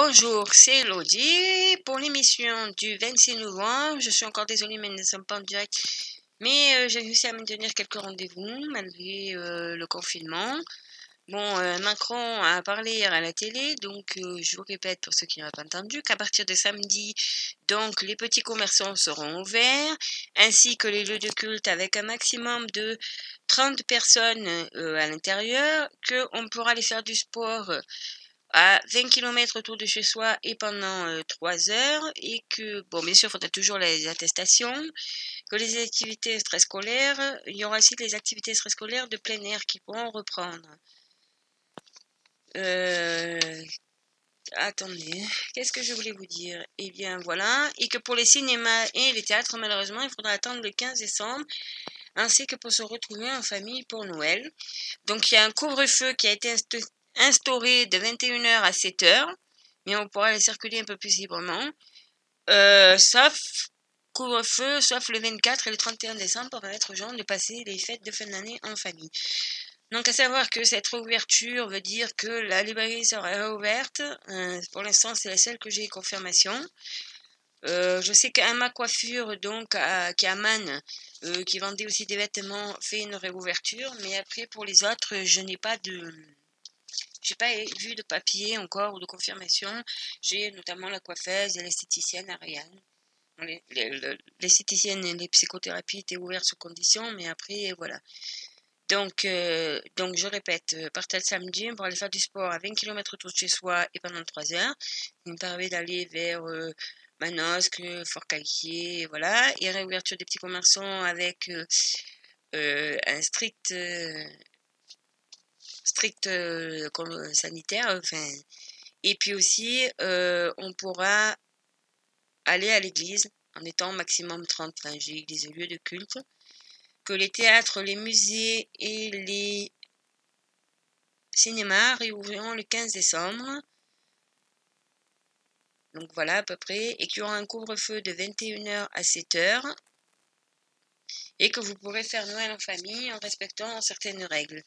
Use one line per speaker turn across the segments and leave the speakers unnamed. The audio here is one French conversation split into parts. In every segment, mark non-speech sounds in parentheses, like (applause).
Bonjour, c'est Elodie pour l'émission du 26 novembre. Je suis encore désolée, mais nous ne sommes pas en direct. Mais euh, j'ai réussi à maintenir quelques rendez-vous malgré euh, le confinement. Bon, euh, Macron a parlé hier à la télé, donc je vous répète pour ceux qui n'ont pas entendu qu'à partir de samedi, donc les petits commerçants seront ouverts, ainsi que les lieux de culte avec un maximum de 30 personnes à l'intérieur, qu'on pourra aller faire du sport à 20 km autour de chez soi et pendant 3 heures et que, bon, bien sûr, il faudra toujours les attestations, que les activités extrascolaires, il y aura aussi les activités extrascolaires de plein air qui pourront reprendre. Euh, attendez, qu'est-ce que je voulais vous dire? Eh bien, voilà, et que pour les cinémas et les théâtres, malheureusement, il faudra attendre le 15 décembre ainsi que pour se retrouver en famille pour Noël. Donc il y a un couvre-feu qui a été instauré de 21h à 7h, mais on pourra les circuler un peu plus librement. Euh, sauf couvre-feu, sauf le 24 et le 31 décembre pour permettre aux gens de passer les fêtes de fin d'année en famille. Donc à savoir que cette réouverture veut dire que la librairie sera réouverte. Euh, pour l'instant, c'est la seule que j'ai confirmation. Euh, je sais qu'Ama Coiffure, donc, à, qui qui vendait aussi des vêtements, fait une réouverture. Mais après, pour les autres, je n'ai pas de, j'ai pas vu de papier encore ou de confirmation. J'ai notamment la coiffeuse et l'esthéticienne Ariane. L'esthéticienne et les psychothérapies étaient ouvertes sous condition, mais après, voilà. Donc, euh, donc je répète, euh, partir le samedi pour aller faire du sport à 20 km autour de chez soi et pendant 3 heures. Il me permet d'aller vers euh, Manosque, Fort-Calquier, voilà. Et réouverture des petits commerçants avec un strict strict euh, sanitaire. Enfin, et puis aussi, euh, on pourra aller à l'église en étant maximum 30. Enfin, j'ai église lieux de culte. Que les théâtres, les musées et les cinémas réouvriront le 15 décembre. Donc voilà à peu près. Et qu'il y aura un couvre-feu de 21h à 7h. Et que vous pourrez faire Noël en famille en respectant certaines règles.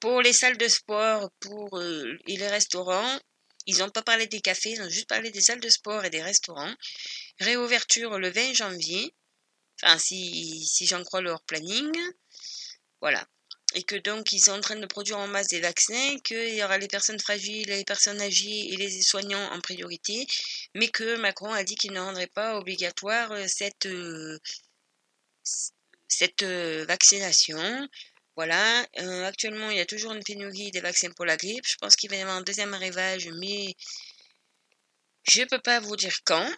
Pour les salles de sport pour, euh, et les restaurants, ils n'ont pas parlé des cafés, ils ont juste parlé des salles de sport et des restaurants. Réouverture le 20 janvier, enfin si, si j'en crois leur planning. Voilà. Et que donc ils sont en train de produire en masse des vaccins, qu'il y aura les personnes fragiles, les personnes âgées et les soignants en priorité, mais que Macron a dit qu'il ne rendrait pas obligatoire euh, cette, euh, cette vaccination. Voilà, euh, actuellement, il y a toujours une pénurie des vaccins pour la grippe. Je pense qu'il va y avoir un deuxième arrivage, mais je ne peux pas vous dire quand.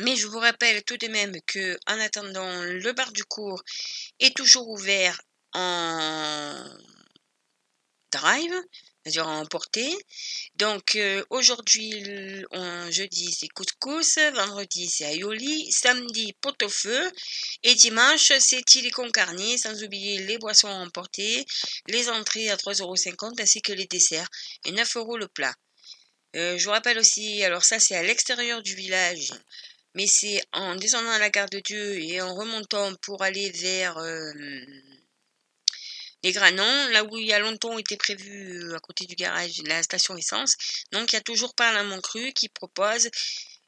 Mais je vous rappelle tout de même que, en attendant, le bar du cours est toujours ouvert en drive c'est-à-dire emporter. Donc euh, aujourd'hui, jeudi, c'est couscous, vendredi, c'est aioli, samedi, pot-au-feu, et dimanche, c'est tilicon carné, sans oublier les boissons à emporter, les entrées à 3,50€ ainsi que les desserts, et 9 euros le plat. Euh, je vous rappelle aussi, alors ça c'est à l'extérieur du village, mais c'est en descendant à la gare de Dieu et en remontant pour aller vers... Euh, les Granons, là où il y a longtemps été prévu euh, à côté du garage la station essence. Donc il y a toujours pas la Cru qui propose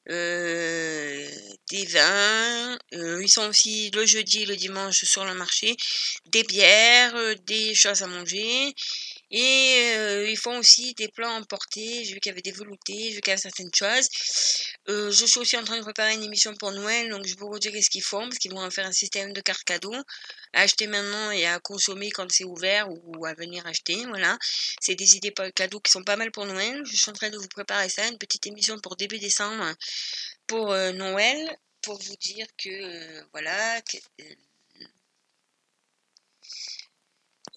euh, des vins. Euh, ils sont aussi le jeudi et le dimanche sur le marché. Des bières, des choses à manger. Et euh, ils font aussi des plans emportés. J'ai vu qu'il y avait des veloutés, j'ai vu qu'il y avait certaines choses. Euh, je suis aussi en train de préparer une émission pour Noël, donc je vous dire ce qu'ils font, parce qu'ils vont en faire un système de cartes cadeaux à acheter maintenant et à consommer quand c'est ouvert ou à venir acheter. Voilà. C'est des idées cadeaux qui sont pas mal pour Noël. Je suis en train de vous préparer ça, une petite émission pour début décembre pour euh, Noël, pour vous dire que voilà.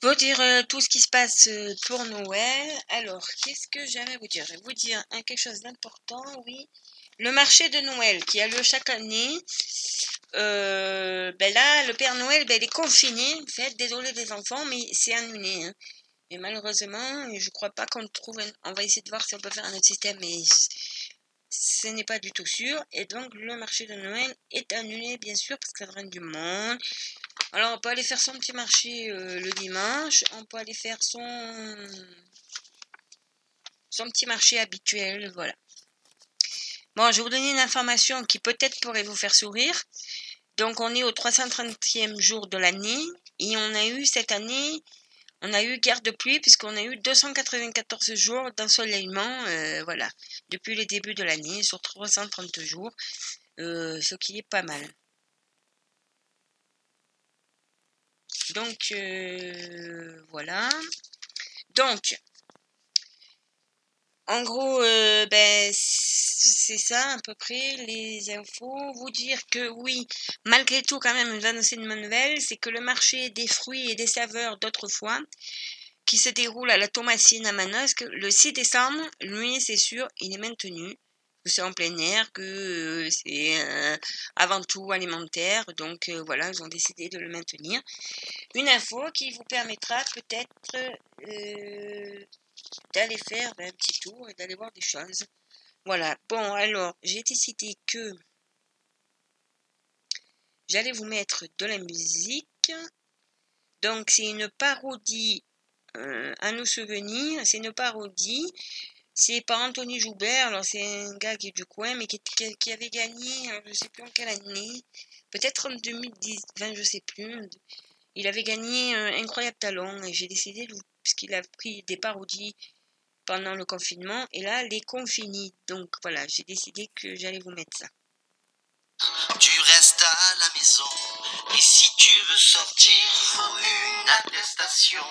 Vous dire euh, tout ce qui se passe euh, pour Noël. Alors, qu'est-ce que j'aimerais vous dire? Je vais vous dire quelque chose d'important, oui. Le marché de Noël qui a lieu chaque année. Euh, ben là, le Père Noël, ben, il est confiné. En fait, désolé les enfants, mais c'est annulé. Hein. Et malheureusement, je crois pas qu'on trouve. On va essayer de voir si on peut faire un autre système, mais ce n'est pas du tout sûr. Et donc, le marché de Noël est annulé, bien sûr, parce que ça draine du monde. Alors, on peut aller faire son petit marché euh, le dimanche. On peut aller faire son petit marché habituel, voilà. Bon, je vais vous donner une information qui peut-être pourrait vous faire sourire. Donc, on est au 330e jour de l'année et on a eu cette année, on a eu guerre de pluie puisqu'on a eu 294 jours d'ensoleillement, euh, voilà, depuis le début de l'année sur 330 jours, euh, ce qui est pas mal. Donc, euh, voilà. Donc, en gros, euh, ben, c'est ça à peu près les infos. Vous dire que oui, malgré tout, quand même, vous annoncer une bonne nouvelle, c'est que le marché des fruits et des saveurs d'autrefois, qui se déroule à la Thomasine à Manosque, le 6 décembre, lui, c'est sûr, il est maintenu. C'est en plein air, que euh, c'est avant tout alimentaire, donc euh, voilà, ils ont décidé de le maintenir. Une info qui vous permettra peut-être d'aller faire un petit tour et d'aller voir des choses. Voilà. Bon, alors, j'ai décidé que j'allais vous mettre de la musique. Donc, c'est une parodie euh, à nos souvenirs. C'est une parodie. C'est par Anthony Joubert. Alors, c'est un gars qui est du coin, mais qui, avait gagné, je ne sais plus en quelle année. Peut-être en 2010, enfin, je sais plus. Il avait gagné un incroyable talent et j'ai décidé, puisqu'il a pris des parodies pendant le confinement. Et là, les confinis. Donc voilà, j'ai décidé que j'allais vous mettre ça.
Tu restes à la maison et si tu veux sortir, faut une attestation.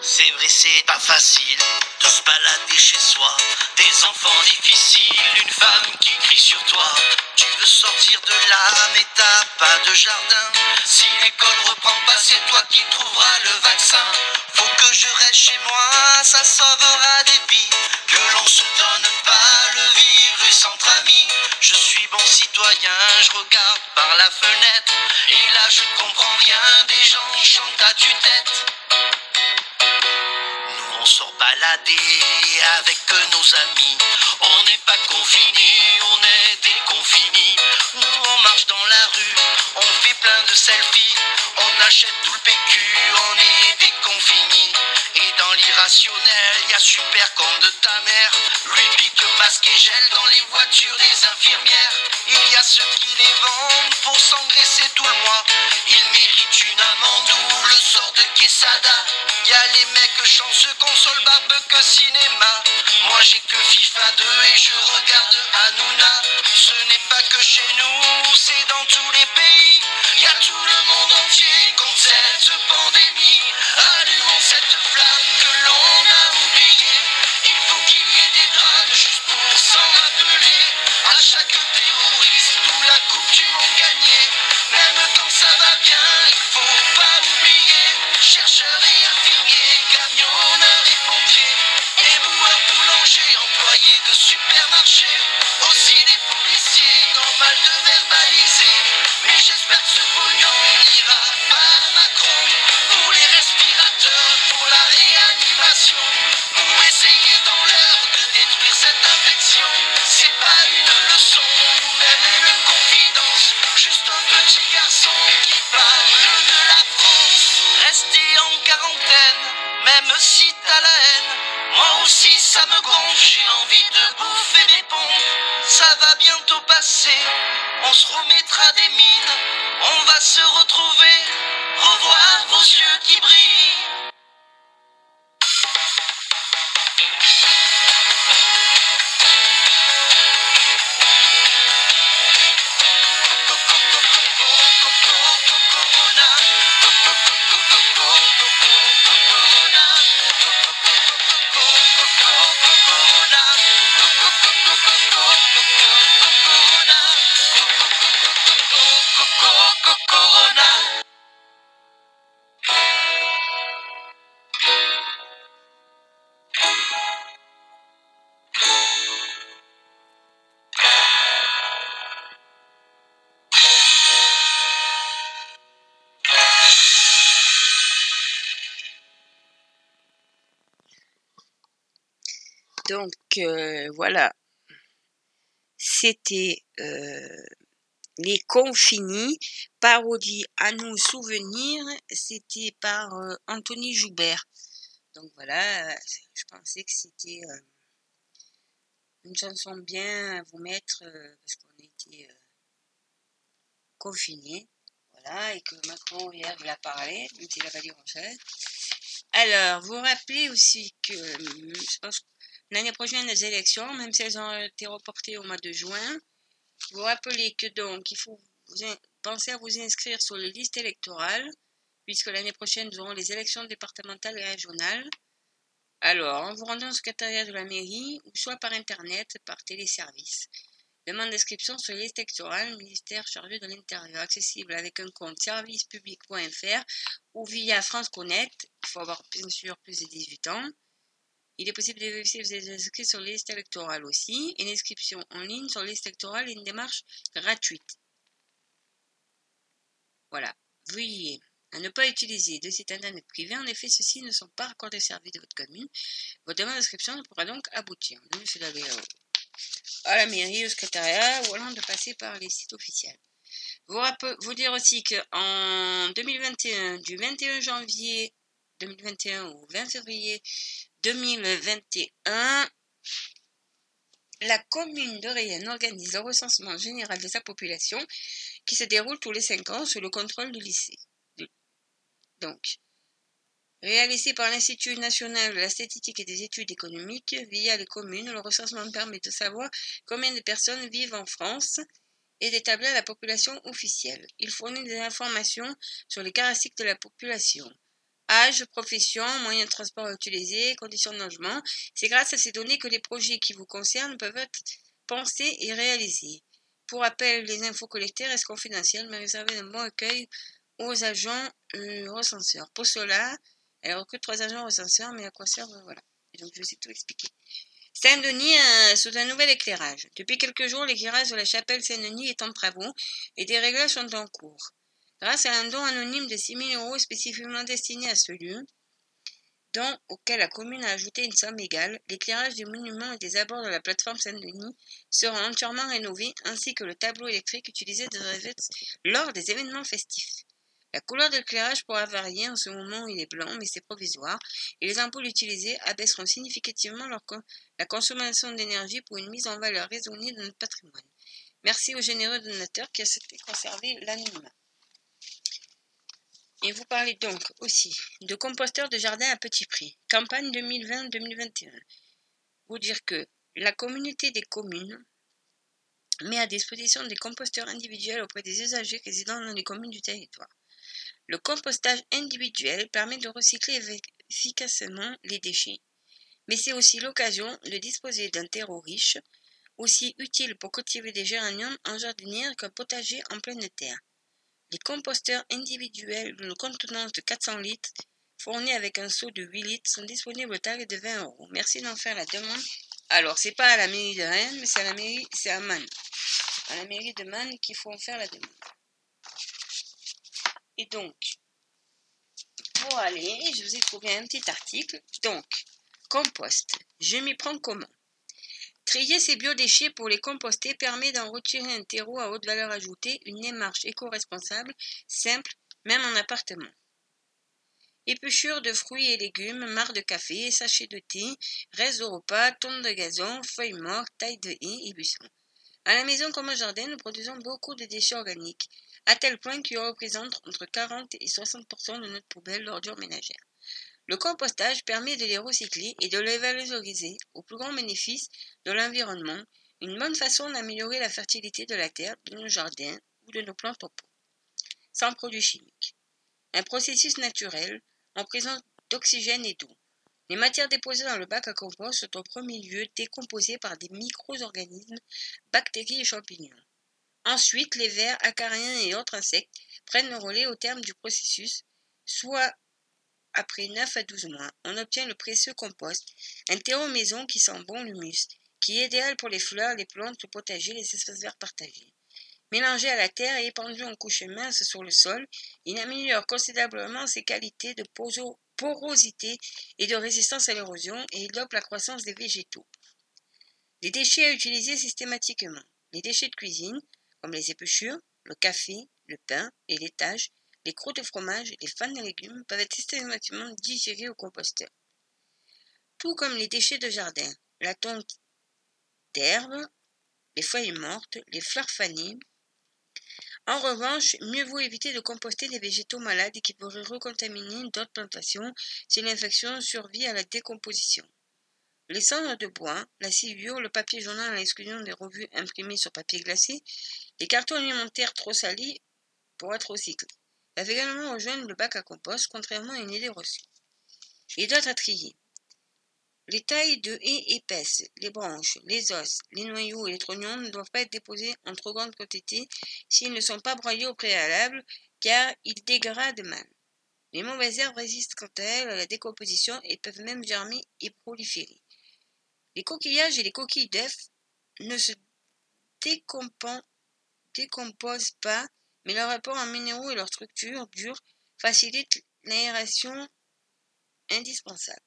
C'est vrai, c'est pas facile de se balader chez soi. Des enfants difficiles, une femme qui crie sur toi. Tu veux sortir de là, mais t'as pas de jardin. Si l'école reprend pas, c'est toi qui trouveras le vaccin. Faut que je reste chez moi, ça sauvera des vies. Que l'on se donne pas le virus entre amis. Je suis bon citoyen, je regarde par la fenêtre. Et là, je comprends rien, des gens chantent à tue-tête on sort balader avec nos amis. On n'est pas confinés, on est déconfinés. Nous on marche dans la rue, on fait plein de selfies. On achète tout le PQ, on est. Et dans l'irrationnel, y a super con de ta mère. Pique masque et gel dans les voitures des infirmières. Il y a ceux qui les vendent pour s'engraisser tout le mois. Ils méritent une amende ou le sort de Quesada. Y a les mecs chanceux console que cinéma. Moi j'ai que FIFA 2 et je regarde Hanouna. Ce n'est pas que chez nous, c'est dans tous les pays. Y a tout le monde entier contre cette pandémie. Ça me gonfle, j'ai envie de bouffer mes pompes. Ça va bientôt passer, on se remettra des mines. On va se retrouver,
Euh, voilà, c'était euh, les confinis, parodie à nous souvenirs, c'était par euh, Anthony Joubert. Donc voilà, je pensais que c'était une chanson bien à vous mettre euh, parce qu'on a euh, confinés. Voilà, et que Macron hier il a parlé, s'il n'a pas dit grand-chose. Alors, vous rappelez aussi que je pense l'année prochaine les élections, même si elles ont été reportées au mois de juin, vous rappelez que donc il faut penser à vous inscrire sur les listes électorales, puisque l'année prochaine nous aurons les élections départementales et régionales. Alors, en vous rendant au secrétariat de la mairie, soit par internet, par téléservice. Demande d'inscription sur liste électorale, ministère chargé de l'Intérieur, accessible avec un compte servicepublic.fr ou via France Connect. Il faut avoir bien sûr plus de 18 ans. Il est possible de vérifier vous êtes inscrit sur liste électorale aussi. Une inscription en ligne sur liste électorale est une démarche gratuite. Voilà. Veuillez à ne pas utiliser de site internet privé. En effet, ceux-ci ne sont pas raccordés au service de votre commune. Votre demande d'inscription pourra donc aboutir. Je d'aller à la mairie, au secrétariat, ou alors de passer par les sites officiels. Vous, vous dire aussi qu'en 2021, du 21 janvier 2021 au 20 février 2021, la commune de Rayenne organise le recensement général de sa population qui se déroule tous les 5 ans sous le contrôle du lycée donc. Réalisé par l'Institut national de la statistique et des études économiques via les communes, le recensement permet de savoir combien de personnes vivent en France et d'établir la population officielle. Il fournit des informations sur les caractéristiques de la population. Âge, profession, moyens de transport utilisés, conditions de logement. C'est grâce à ces données que les projets qui vous concernent peuvent être pensés et réalisés. Pour rappel, les infos collectées restent confidentielles mais réservées d'un bon accueil aux agents euh, recenseurs. Pour cela, elle recrute trois agents recenseurs, mais à quoi servent Voilà. Et donc, je vais tout expliquer. Saint-Denis euh, sous un nouvel éclairage. Depuis quelques jours, l'éclairage de la chapelle Saint-Denis est en travaux et des réglages sont en cours. Grâce à un don anonyme de 6 000 euros spécifiquement destiné à ce lieu, don auquel la commune a ajouté une somme égale, l'éclairage du monument et des abords de la plateforme Saint-Denis sera entièrement rénové, ainsi que le tableau électrique utilisé lors des événements festifs. La couleur de l'éclairage pourra varier, en ce moment il est blanc, mais c'est provisoire, et les ampoules utilisées abaisseront significativement la consommation d'énergie pour une mise en valeur raisonnée de notre patrimoine. Merci aux généreux donateurs qui accepté de conserver l'anonymat. Et vous parlez donc aussi de composteurs de jardin à petit prix. Campagne 2020-2021. Vous dire que la communauté des communes met à disposition des composteurs individuels auprès des usagers résidant dans les communes du territoire. Le compostage individuel permet de recycler efficacement les déchets, mais c'est aussi l'occasion de disposer d'un terreau riche, aussi utile pour cultiver des géraniums en jardinière qu'un potager en pleine terre. Les composteurs individuels d'une contenance de 400 litres, fournis avec un seau de 8 litres, sont disponibles au tarif de 20 euros. Merci d'en faire la demande. Alors, c'est pas à la mairie de Rennes, mais c'est à la mairie, c'est à. À la mairie de Man qu'il faut en faire la demande. Et donc, pour aller, je vous ai trouvé un petit article. Donc, compost. Je m'y prends comment? Trier ces biodéchets pour les composter permet d'en retirer un terreau à haute valeur ajoutée, une démarche éco-responsable, simple, même en appartement. Épluchures de fruits et légumes, marc de café, sachets de thé, restes de repas, tonnes de gazon, feuilles mortes, tailles de haies et buissons. À la maison comme au jardin, nous produisons beaucoup de déchets organiques à tel point qu'il représente entre 40 et 60% de notre poubelle d'ordures ménagères. Le compostage permet de les recycler et de les valoriser au plus grand bénéfice de l'environnement, une bonne façon d'améliorer la fertilité de la terre, de nos jardins ou de nos plantes au pot, sans produits chimiques. Un processus naturel en présence d'oxygène et d'eau. Les matières déposées dans le bac à compost sont au premier lieu décomposées par des micro-organismes, bactéries et champignons. Ensuite, les vers, acariens et autres insectes prennent le relais au terme du processus, soit après 9 à 12 mois. On obtient le précieux compost, un terreau maison qui sent bon l'humus, qui est idéal pour les fleurs, les plantes, le potager, les espaces verts partagés. Mélangé à la terre et épandu en couche mince sur le sol, il améliore considérablement ses qualités de porosité et de résistance à l'érosion et il dope la croissance des végétaux. Les déchets à utiliser systématiquement. Les déchets de cuisine, comme les épluchures, le café, le pain, les laitages, les croûtes de fromage, les fans de légumes peuvent être systématiquement digérés au composteur. Tout comme les déchets de jardin, la tonte d'herbes, les feuilles mortes, les fleurs fanées. En revanche, mieux vaut éviter de composter les végétaux malades qui pourraient recontaminer d'autres plantations si l'infection survit à la décomposition. Les cendres de bois, la sciure, le papier journal à l'exclusion des revues imprimées sur papier glacé, les cartons alimentaires trop salis pour être recyclés. Peuvent également rejoindre le bac à compost, contrairement à une idée reçue. Et d'autres à trier. Les tailles de haies épaisses, les branches, les os, les noyaux et les trognons ne doivent pas être déposés en trop grande quantité s'ils ne sont pas broyés au préalable, car ils dégradent mal. Les mauvaises herbes résistent quant à elles à la décomposition et peuvent même germer et proliférer. Les coquillages et les coquilles d'œufs ne se décomposent pas, mais leur rapport en minéraux et leur structure dure facilitent l'aération indispensable.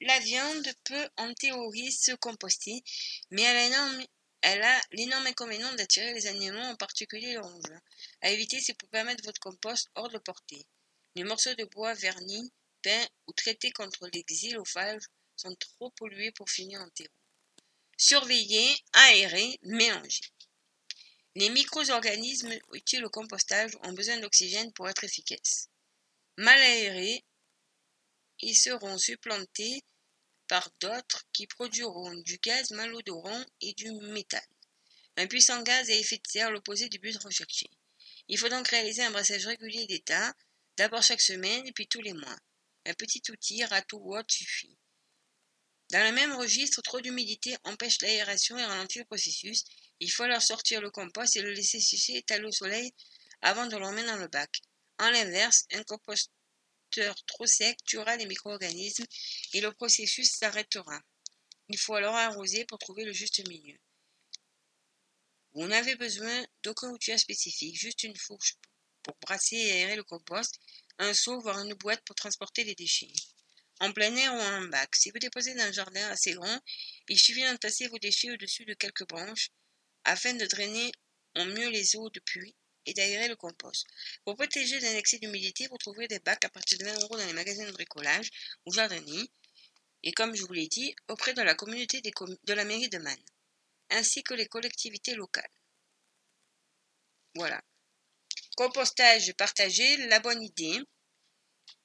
La viande peut en théorie se composter, mais elle a l'énorme inconvénient d'attirer les animaux, en particulier les rongeurs. À éviter, c'est pour permettre votre compost hors de portée. Les morceaux de bois vernis, peints ou traités contre les xylophages sont trop pollués pour finir en terreau. Surveiller, aérer, mélanger. Les micro-organismes utiles au compostage ont besoin d'oxygène pour être efficaces. Mal aérés, ils seront supplantés par d'autres qui produiront du gaz malodorant et du méthane. Un puissant gaz à effet de serre, l'opposé du but recherché. Il faut donc réaliser un brassage régulier d'état, d'abord chaque semaine et puis tous les mois. Un petit outil, râteau ou autre suffit. Dans le même registre, trop d'humidité empêche l'aération et ralentit le processus. Il faut alors sortir le compost et le laisser sécher étalé au soleil avant de le remettre dans le bac. En l'inverse, un composteur trop sec tuera les micro-organismes et le processus s'arrêtera. Il faut alors arroser pour trouver le juste milieu. Vous n'avez besoin d'aucun outil spécifique, juste une fourche pour brasser et aérer le compost, un seau voire une boîte pour transporter les déchets en plein air ou en bac. Si vous déposez dans un jardin assez grand, il suffit d'entasser vos déchets au-dessus de quelques branches afin de drainer au mieux les eaux de pluie et d'aérer le compost. Pour protéger d'un excès d'humidité, vous trouverez des bacs à partir de 20 euros dans les magasins de bricolage ou jardiniers et comme je vous l'ai dit, auprès de la communauté de la mairie de Man, ainsi que les collectivités locales. Voilà. Compostage partagé, la bonne idée.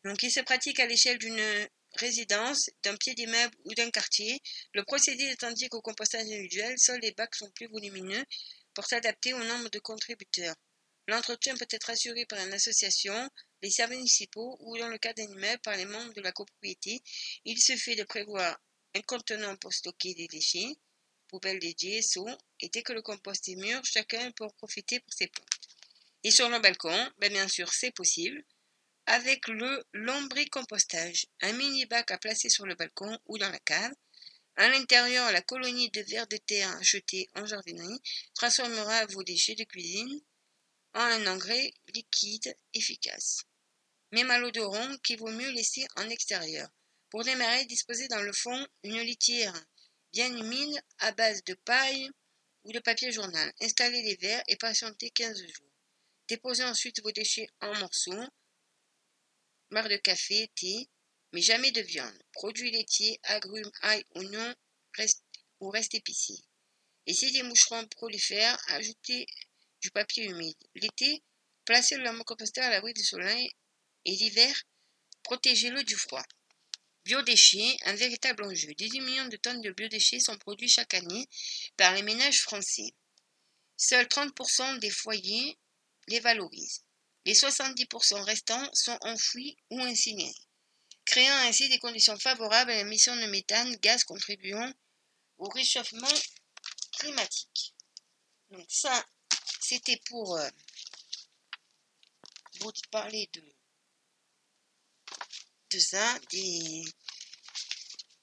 Donc, il se pratique à l'échelle d'une résidence, d'un pied d'immeuble ou d'un quartier. Le procédé est identique au compostage individuel, seuls les bacs sont plus volumineux pour s'adapter au nombre de contributeurs. L'entretien peut être assuré par une association, les services municipaux ou, dans le cas d'un immeuble, par les membres de la copropriété. Il suffit de prévoir un contenant pour stocker des déchets, poubelles dédiées, seaux, et dès que le compost est mûr, chacun peut en profiter pour ses plantes. Et sur le balcon, ben bien sûr, c'est possible avec le lombricompostage, un mini bac à placer sur le balcon ou dans la cave. À l'intérieur, la colonie de vers de terre jetée en jardinerie transformera vos déchets de cuisine en un engrais liquide efficace. Mais malodorant qu'il vaut mieux laisser en extérieur. Pour démarrer, disposez dans le fond une litière bien humide à base de paille ou de papier journal. Installez les verres et patientez 15 jours. Déposez ensuite vos déchets en morceaux marre de café, thé, mais jamais de viande, produits laitiers, agrumes, ail, oignons reste, ou reste épicé. Et si des moucherons prolifèrent, ajoutez du papier humide. L'été, placez le lombricomposteur à l'abri du soleil et l'hiver, protégez-le du froid. Biodéchets, un véritable enjeu. 18 millions de tonnes de biodéchets sont produits chaque année par les ménages français. Seuls 30% des foyers les valorisent. Les 70% restants sont enfouis ou incinérés, créant ainsi des conditions favorables à l'émission de méthane, gaz contribuant au réchauffement climatique. Donc ça, c'était pour euh, vous parler de, de ça,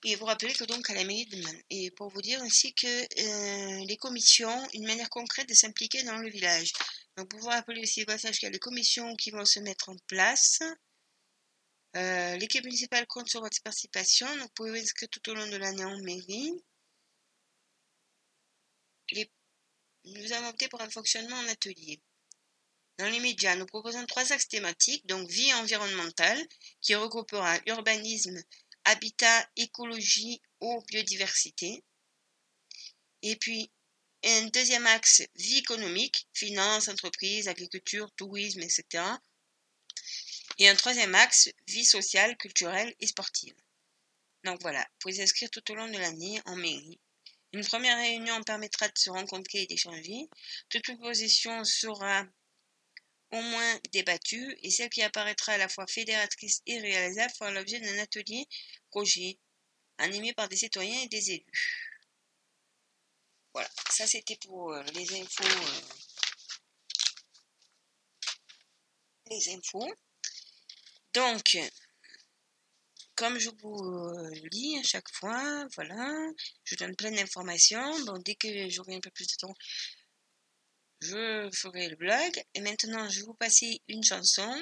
et vous rappeler que donc à la mairie de et pour vous dire ainsi que euh, les commissions, une manière concrète de s'impliquer dans le village. Donc, pour vous rappeler aussi au passage qu'il y a les commissions qui vont se mettre en place. Euh, l'équipe municipale compte sur votre participation. Donc, vous pouvez inscrire tout au long de l'année en mairie. Nous avons opté pour un fonctionnement en atelier. Dans les médias, nous proposons trois axes thématiques, donc vie environnementale, qui regroupera urbanisme, habitat, écologie, eau, biodiversité. Et puis, un deuxième axe, vie économique, finance, entreprise, agriculture, tourisme, etc. Et un troisième axe, vie sociale, culturelle et sportive. Donc voilà, vous pouvez inscrire tout au long de l'année en mairie. Une première réunion permettra de se rencontrer et d'échanger. Toute proposition sera au moins débattue et celle qui apparaîtra à la fois fédératrice et réalisable fera l'objet d'un atelier projet animé par des citoyens et des élus. Voilà, ça c'était pour euh, les infos. Euh, les infos. Donc, comme je vous euh, lis à chaque fois, voilà, je donne plein d'informations. Bon, dès que j'aurai un peu plus de temps, je ferai le blog. Et maintenant, je vais vous passer une chanson.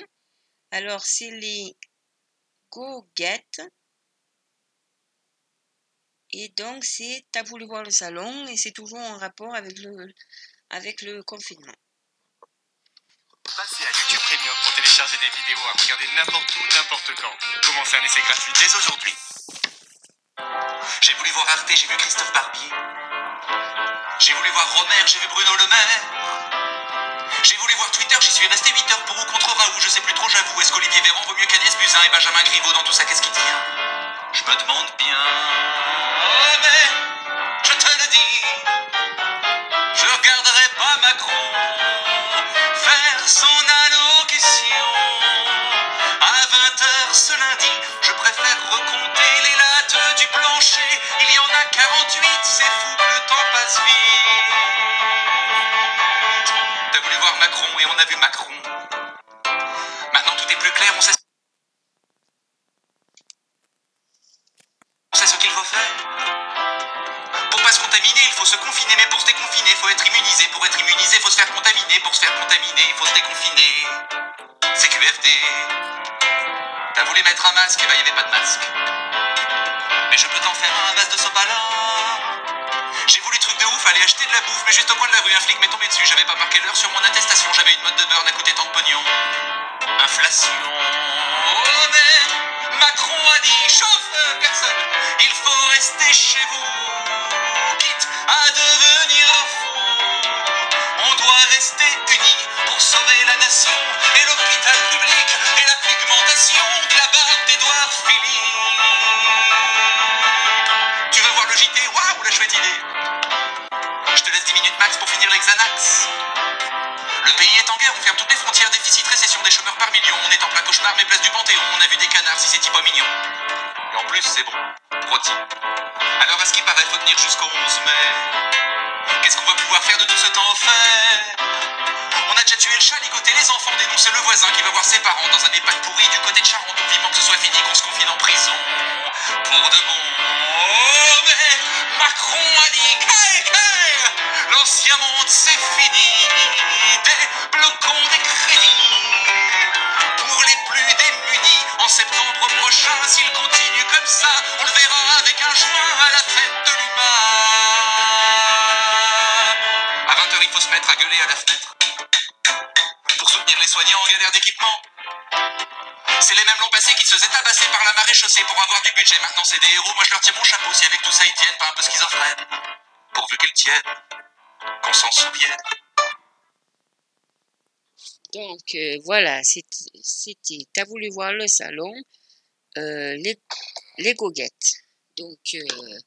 Alors, c'est les Go Get. Et donc, c'est T'as voulu voir le salon et c'est toujours en rapport avec le, confinement.
Passez à YouTube Premium pour télécharger des vidéos à regarder n'importe où, n'importe quand. Commencez un essai gratuit dès aujourd'hui?
J'ai voulu voir Arte, j'ai vu Christophe Barbier. J'ai voulu voir Romer, j'ai vu Bruno Le Maire. J'ai voulu voir Twitter, j'y suis resté 8 heures pour ou contre Raoult, je sais plus trop, j'avoue. Est-ce qu'Olivier Véran vaut mieux qu'Agnès Buzyn et Benjamin Griveaux dans tout ça, qu'est-ce qui tient Je me demande bien. Oh, mais je te le dis, je regarderai pas Macron faire son allocution à 20h ce lundi. Je préfère recompter les lattes du plancher. Il y en a 48, c'est fou que le temps passe vite. T'as voulu voir Macron et on a vu Macron. Se confiner, mais pour se déconfiner, faut être immunisé. Pour être immunisé, faut se faire contaminer. Pour se faire contaminer, faut se déconfiner. C'est QFD. T'as voulu mettre un masque, et bah y avait pas de masque. Mais je peux t'en faire un à base de sopalin. J'ai voulu truc de ouf, aller acheter de la bouffe, mais juste au coin de la rue, un flic m'est tombé dessus. J'avais pas marqué l'heure sur mon attestation, j'avais une mode de beurre à coûté tant de pognon. Inflation. Oh, Macron a dit, chauffe personne, il faut rester chez vous. À devenir fou, on doit rester unis pour sauver la nation et l'hôpital public et la pigmentation de la barbe d'Edouard Philippe. Tu veux voir le JT Waouh, la chouette idée. Je te laisse 10 minutes max pour finir les Xanax. Le pays est en guerre, on ferme toutes les frontières, déficit, récession, des chômeurs par millions. On est en plein cauchemar, mais place du Panthéon, on a vu des canards, si c'est pas mignon. Et en plus, c'est bon. Alors, à ce qui paraît, faut tenir jusqu'au 11 mai. Qu'est-ce qu'on va pouvoir faire de tout ce temps offert? On a déjà tué le chat, ligoté les enfants, dénoncé le voisin qui va voir ses parents dans un EHPAD pourri du côté de Charente. On vivement que ce soit fini, qu'on se confine en prison. Pour de bon. Oh, mais Macron a dit Kay, Kay L'ancien monde c'est fini. Débloquons des crédits. Pour les plus démunis, en septembre prochain, s'il continue comme ça, on le verra à gueuler à la fenêtre. Pour soutenir les soignants en galère d'équipement. C'est les mêmes l'an passé qui se faisaient tabasser par la marée chaussée pour avoir du budget. Maintenant, c'est des héros. Moi, je leur tire mon chapeau si avec tout ça, ils tiennent pas un peu schizophrènes. Pourvu qu'ils tiennent. Qu'on s'en souvienne.
Donc euh, voilà, c'était T'as voulu voir le salon, euh, les, les goguettes. Donc euh,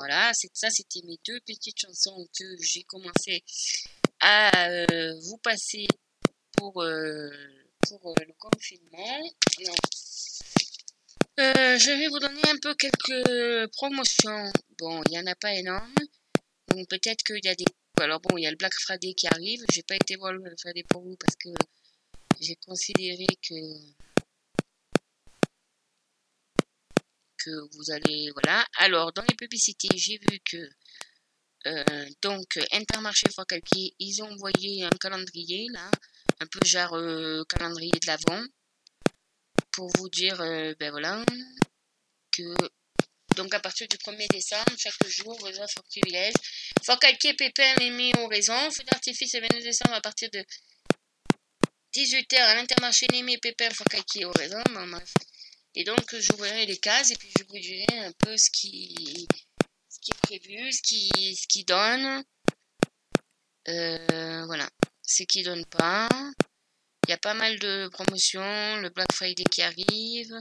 voilà, ça, c'était mes deux petites chansons que j'ai commencé à euh, vous passer pour, euh, euh, le confinement. Non. Je vais vous donner un peu quelques promotions. Bon, il n'y en a pas énorme. Donc peut-être qu'il y a des... Alors bon, il y a le Black Friday qui arrive. J'ai pas été voir le Black Friday pour vous parce que j'ai considéré que que vous allez voilà. Alors dans les publicités j'ai vu que euh, donc Intermarché Forcalquier ils ont envoyé un calendrier là un peu genre euh, calendrier de l'avant pour vous dire euh, ben voilà que donc à partir du 1er décembre chaque jour vos offres privilèges. Forcalquier Pépin Mimi ont raison. Feu d'artifice le 22 décembre à partir de 18h à l'intermarché Némé Pépin au raison. Bon, bref et donc, j'ouvrirai les cases et puis je vous dirai un peu ce qui, ce qui est prévu, ce qui, ce qui donne. Euh, voilà. Ce qui donne pas. Il y a pas mal de promotions, le Black Friday qui arrive.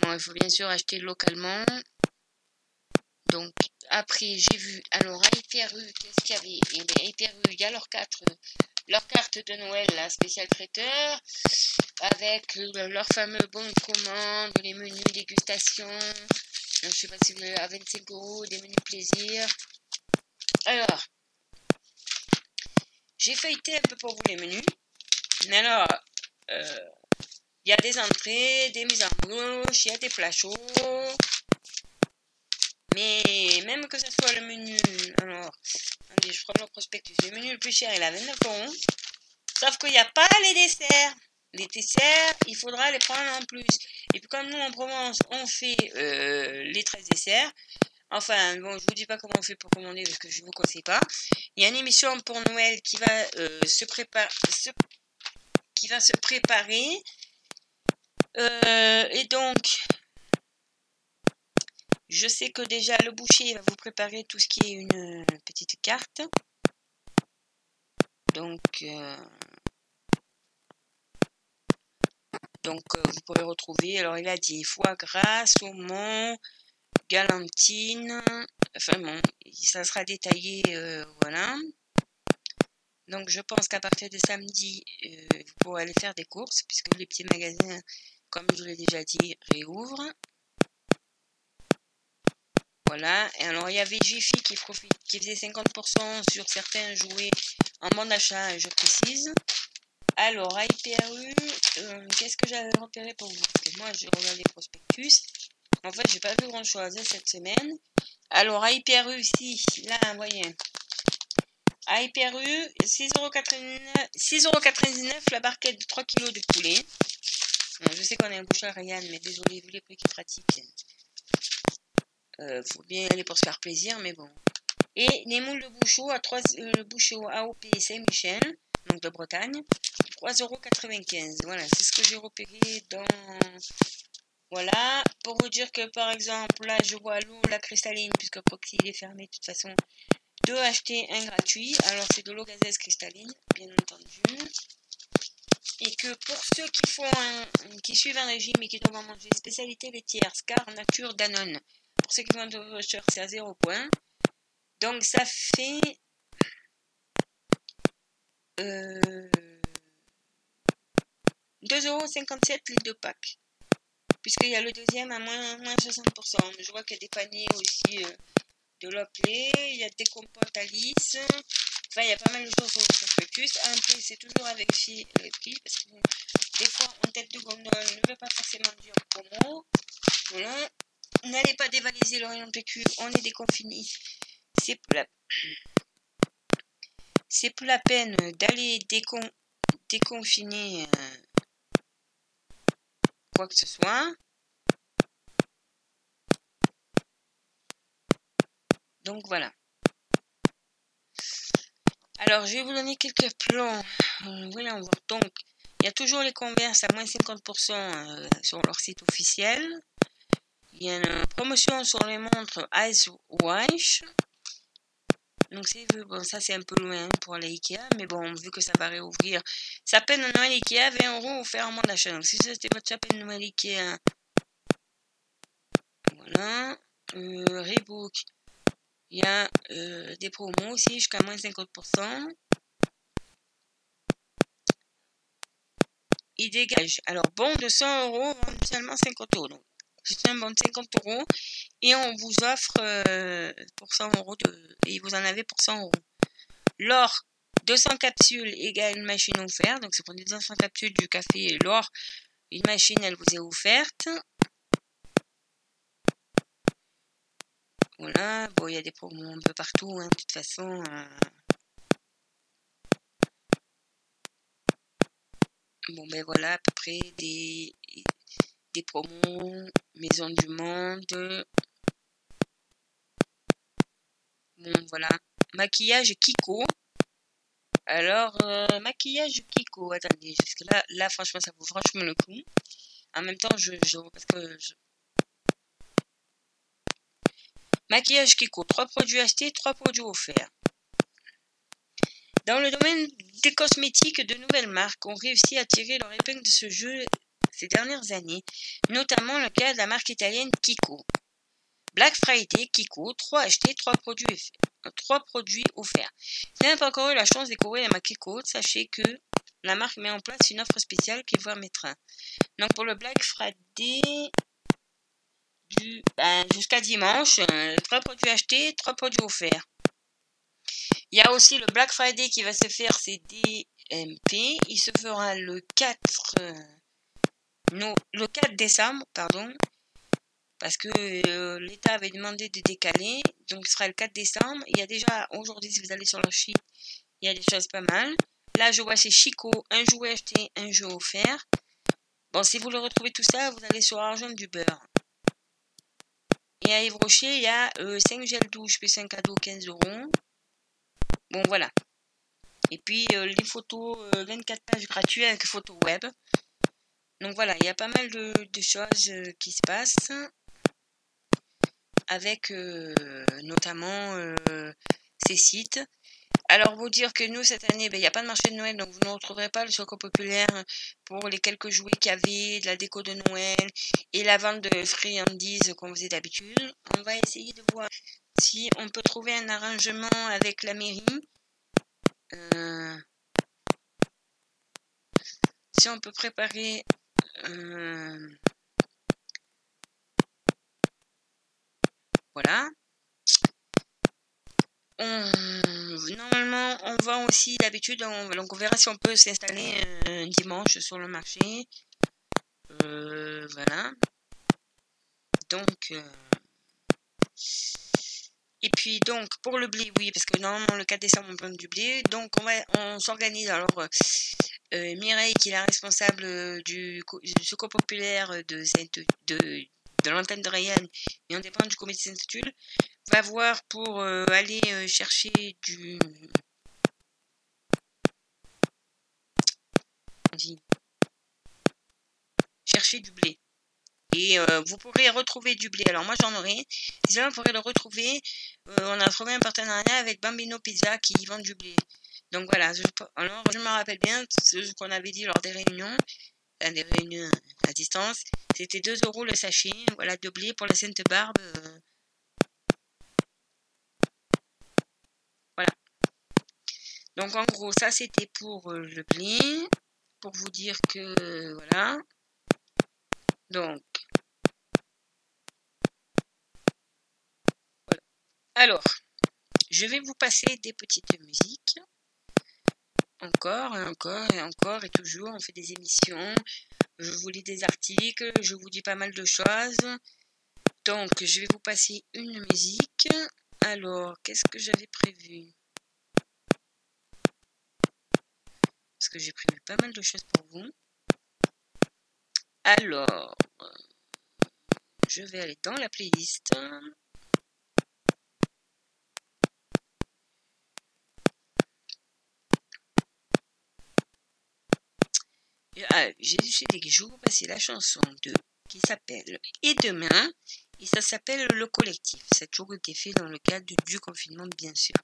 Bon, il faut bien sûr acheter localement. Donc, après, j'ai vu, alors à Hyperu, qu'est-ce qu'il y avait? Eh bien, Hyperu, il y a leur carte, leur carte de Noël, la spécial traiteur, avec leur fameux bon de commande, les menus dégustation. Je sais pas si vous avez à 25 euros, des menus plaisir. Alors, j'ai feuilleté un peu pour vous les menus. Mais alors, euh, il y a des entrées, des mises en bouche, il y a des plats chauds. Mais même que ce soit le menu, alors, je prends le prospectus. Le menu le plus cher, il a 29 euros. Sauf qu'il n'y a pas les desserts. Les desserts, il faudra les prendre en plus. Et puis comme nous en Provence, on fait euh, les 13 desserts. Enfin, bon, je vous dis pas comment on fait pour commander parce que je vous conseille pas. Il y a une émission pour Noël qui va euh, se préparer, qui va se préparer. Euh, et donc, je sais que déjà le boucher va vous préparer tout ce qui est une petite carte. Donc, donc euh, vous pourrez retrouver. Alors, il a dit foie gras, saumon, galantine. Enfin bon, ça sera détaillé. Euh, voilà. Donc, je pense qu'à partir de samedi, vous pourrez aller faire des courses puisque les petits magasins, comme je l'ai déjà dit, réouvrent. Voilà. Et alors, il y avait Jiffy qui, qui faisait 50% sur certains jouets en bon d'achat, je précise. Alors, à euh, qu'est-ce que j'avais repéré pour vous? Parce que moi, je regarde les prospectus. En fait, j'ai pas vu grand chose hein, cette semaine. Alors, à IPRU, si, là, vous voyez. À IPRU, 6,99€ la barquette de 3 kg de poulet. je sais qu'on est un bouchard Ryan, mais désolé, vu les prix qui pratiquent. Euh, faut bien aller pour se faire plaisir, mais bon. Et les moules de bouchot à 3, euh, bouchot AOP Saint-Michel, donc de Bretagne, 3,95€. Voilà, c'est ce que j'ai repéré dans. Voilà, pour vous dire que par exemple, là je vois l'eau, la cristalline, puisque Proxy est fermé de toute façon, de acheter un gratuit. Alors c'est de l'eau gazeuse cristalline, bien entendu. Et que pour ceux qui font qui suivent un régime et qui doivent manger spécialité laitière, Scar Nature Danone, pour ceux qui de recherche, c'est à 0 points. Donc ça fait euh, 2,57€ les deux packs. Puisqu'il y a le deuxième à moins, 60%. Je vois qu'il y a des paniers aussi euh, de l'Oplay, il y a des compotes. Enfin, il y a pas mal de choses sur le prospectus. Après, c'est toujours les prix parce que des fois, en tête de gondole ne veut pas forcément dire promo. Voilà. N'allez pas dévaliser rayon PQ, on est déconfiné. C'est plus la... C'est plus la peine d'aller déconfiner euh, quoi que ce soit. Donc voilà. Alors, je vais vous donner quelques plans. Voilà. Donc, il y a toujours les converses à moins 50% euh, sur leur site officiel. Il y a une promotion sur les montres Ice Watch. Donc c'est bon, ça c'est un peu loin pour aller Ikea, mais bon, vu que ça va réouvrir, ça peine un Noël Ikea, 20 euros offert en moins d'achat. Donc si c'était votre sapin de Noël Ikea, voilà. Euh, Rebook, il y a euh, des promos aussi jusqu'à moins 50%. Il dégage. Alors bon de 100 euros, seulement 50 euros. C'est un bon de 50 euros et on vous offre euh, pour 100 euros de, et vous en avez pour 100 euros. L'or, 200 capsules égale une machine offerte. Donc, c'est pour les 200 capsules du café l'or. Une machine, elle vous est offerte. Voilà. Bon, il y a des promos un peu partout, hein, de toute façon. Euh. Bon, ben voilà, à peu près des, des promos, Maison du Monde. Bon, voilà. Maquillage Kiko. Alors, euh, maquillage Kiko. Attendez, jusque là, là, franchement, ça vaut franchement le coup. En même temps, je, parce que. Maquillage Kiko, 3 produits achetés, 3 produits offerts. Dans le domaine des cosmétiques, de nouvelles marques ont réussi à tirer leur épingle de ce jeu ces dernières années, notamment le cas de la marque italienne Kiko. Black Friday, Kiko, 3 achetés, 3 produits, 3 produits offerts. Si vous n'avez pas encore eu la chance de découvrir la marque Kiko, sachez que la marque met en place une offre spéciale qui vous mettre Donc pour le Black Friday, ben, jusqu'à dimanche, 3 euh, produits achetés, 3 produits offerts. Il y a aussi le Black Friday qui va se faire, c'est DMP. Il se fera le 4, euh, le 4 décembre, pardon, parce que euh, l'État avait demandé de décaler. Donc ce sera le 4 décembre. Il y a déjà, aujourd'hui, si vous allez sur leur site, il y a des choses pas mal. Là, je vois c'est Chico, un jouet acheté, un jeu offert. Bon, si vous le retrouvez tout ça, vous allez sur Argent du beurre. Et à Yves il y a 5 euh, gels douche puis 5 cadeaux 15 euros. Bon, voilà. Et puis euh, les photos, 24 pages gratuites avec photos web. Donc voilà, il y a pas mal de, choses qui se passent avec notamment ces sites. Alors, vous dire que nous, cette année, ben, il n'y a pas de marché de Noël, donc vous ne retrouverez pas le Choco Populaire pour les quelques jouets qu'il y avait, de la déco de Noël et la vente de friandises qu'on faisait d'habitude. On va essayer de voir si on peut trouver un arrangement avec la mairie. Euh, si on peut préparer euh, voilà normalement, on vend aussi d'habitude, donc on verra si on peut s'installer un dimanche sur le marché. Euh, voilà. Donc, euh, et puis donc pour le blé, oui, parce que normalement le 4 décembre on prend du blé, donc on va, on s'organise. Alors euh, Mireille, qui est la responsable du, secours populaire de, l'antenne de Rayane, et on dépend du comité saint va voir pour euh, aller euh, chercher du chercher du blé. Euh, vous pourrez retrouver du blé. Alors moi j'en aurai. Sinon vous pourrez le retrouver. on a trouvé un partenariat avec Bambino Pizza qui vend du blé. Donc voilà, je, alors je me rappelle bien ce qu'on avait dit lors des réunions, des réunions à distance. C'était 2 euros le sachet, voilà, de blé pour la Sainte Barbe. Donc en gros, ça c'était pour euh, le blé. Pour vous dire que voilà. Donc. Alors, je vais vous passer des petites musiques. Encore et encore et encore et toujours, on fait des émissions. Je vous lis des articles, je vous dis pas mal de choses. Donc, je vais vous passer une musique. Alors, qu'est-ce que j'avais prévu? Parce que j'ai prévu pas mal de choses pour vous. Alors, je vais aller dans la playlist. Ah, j'ai que je vais passer la chanson de qui s'appelle Et demain et ça s'appelle Le Collectif. Ça a toujours été fait dans le cadre du confinement bien sûr.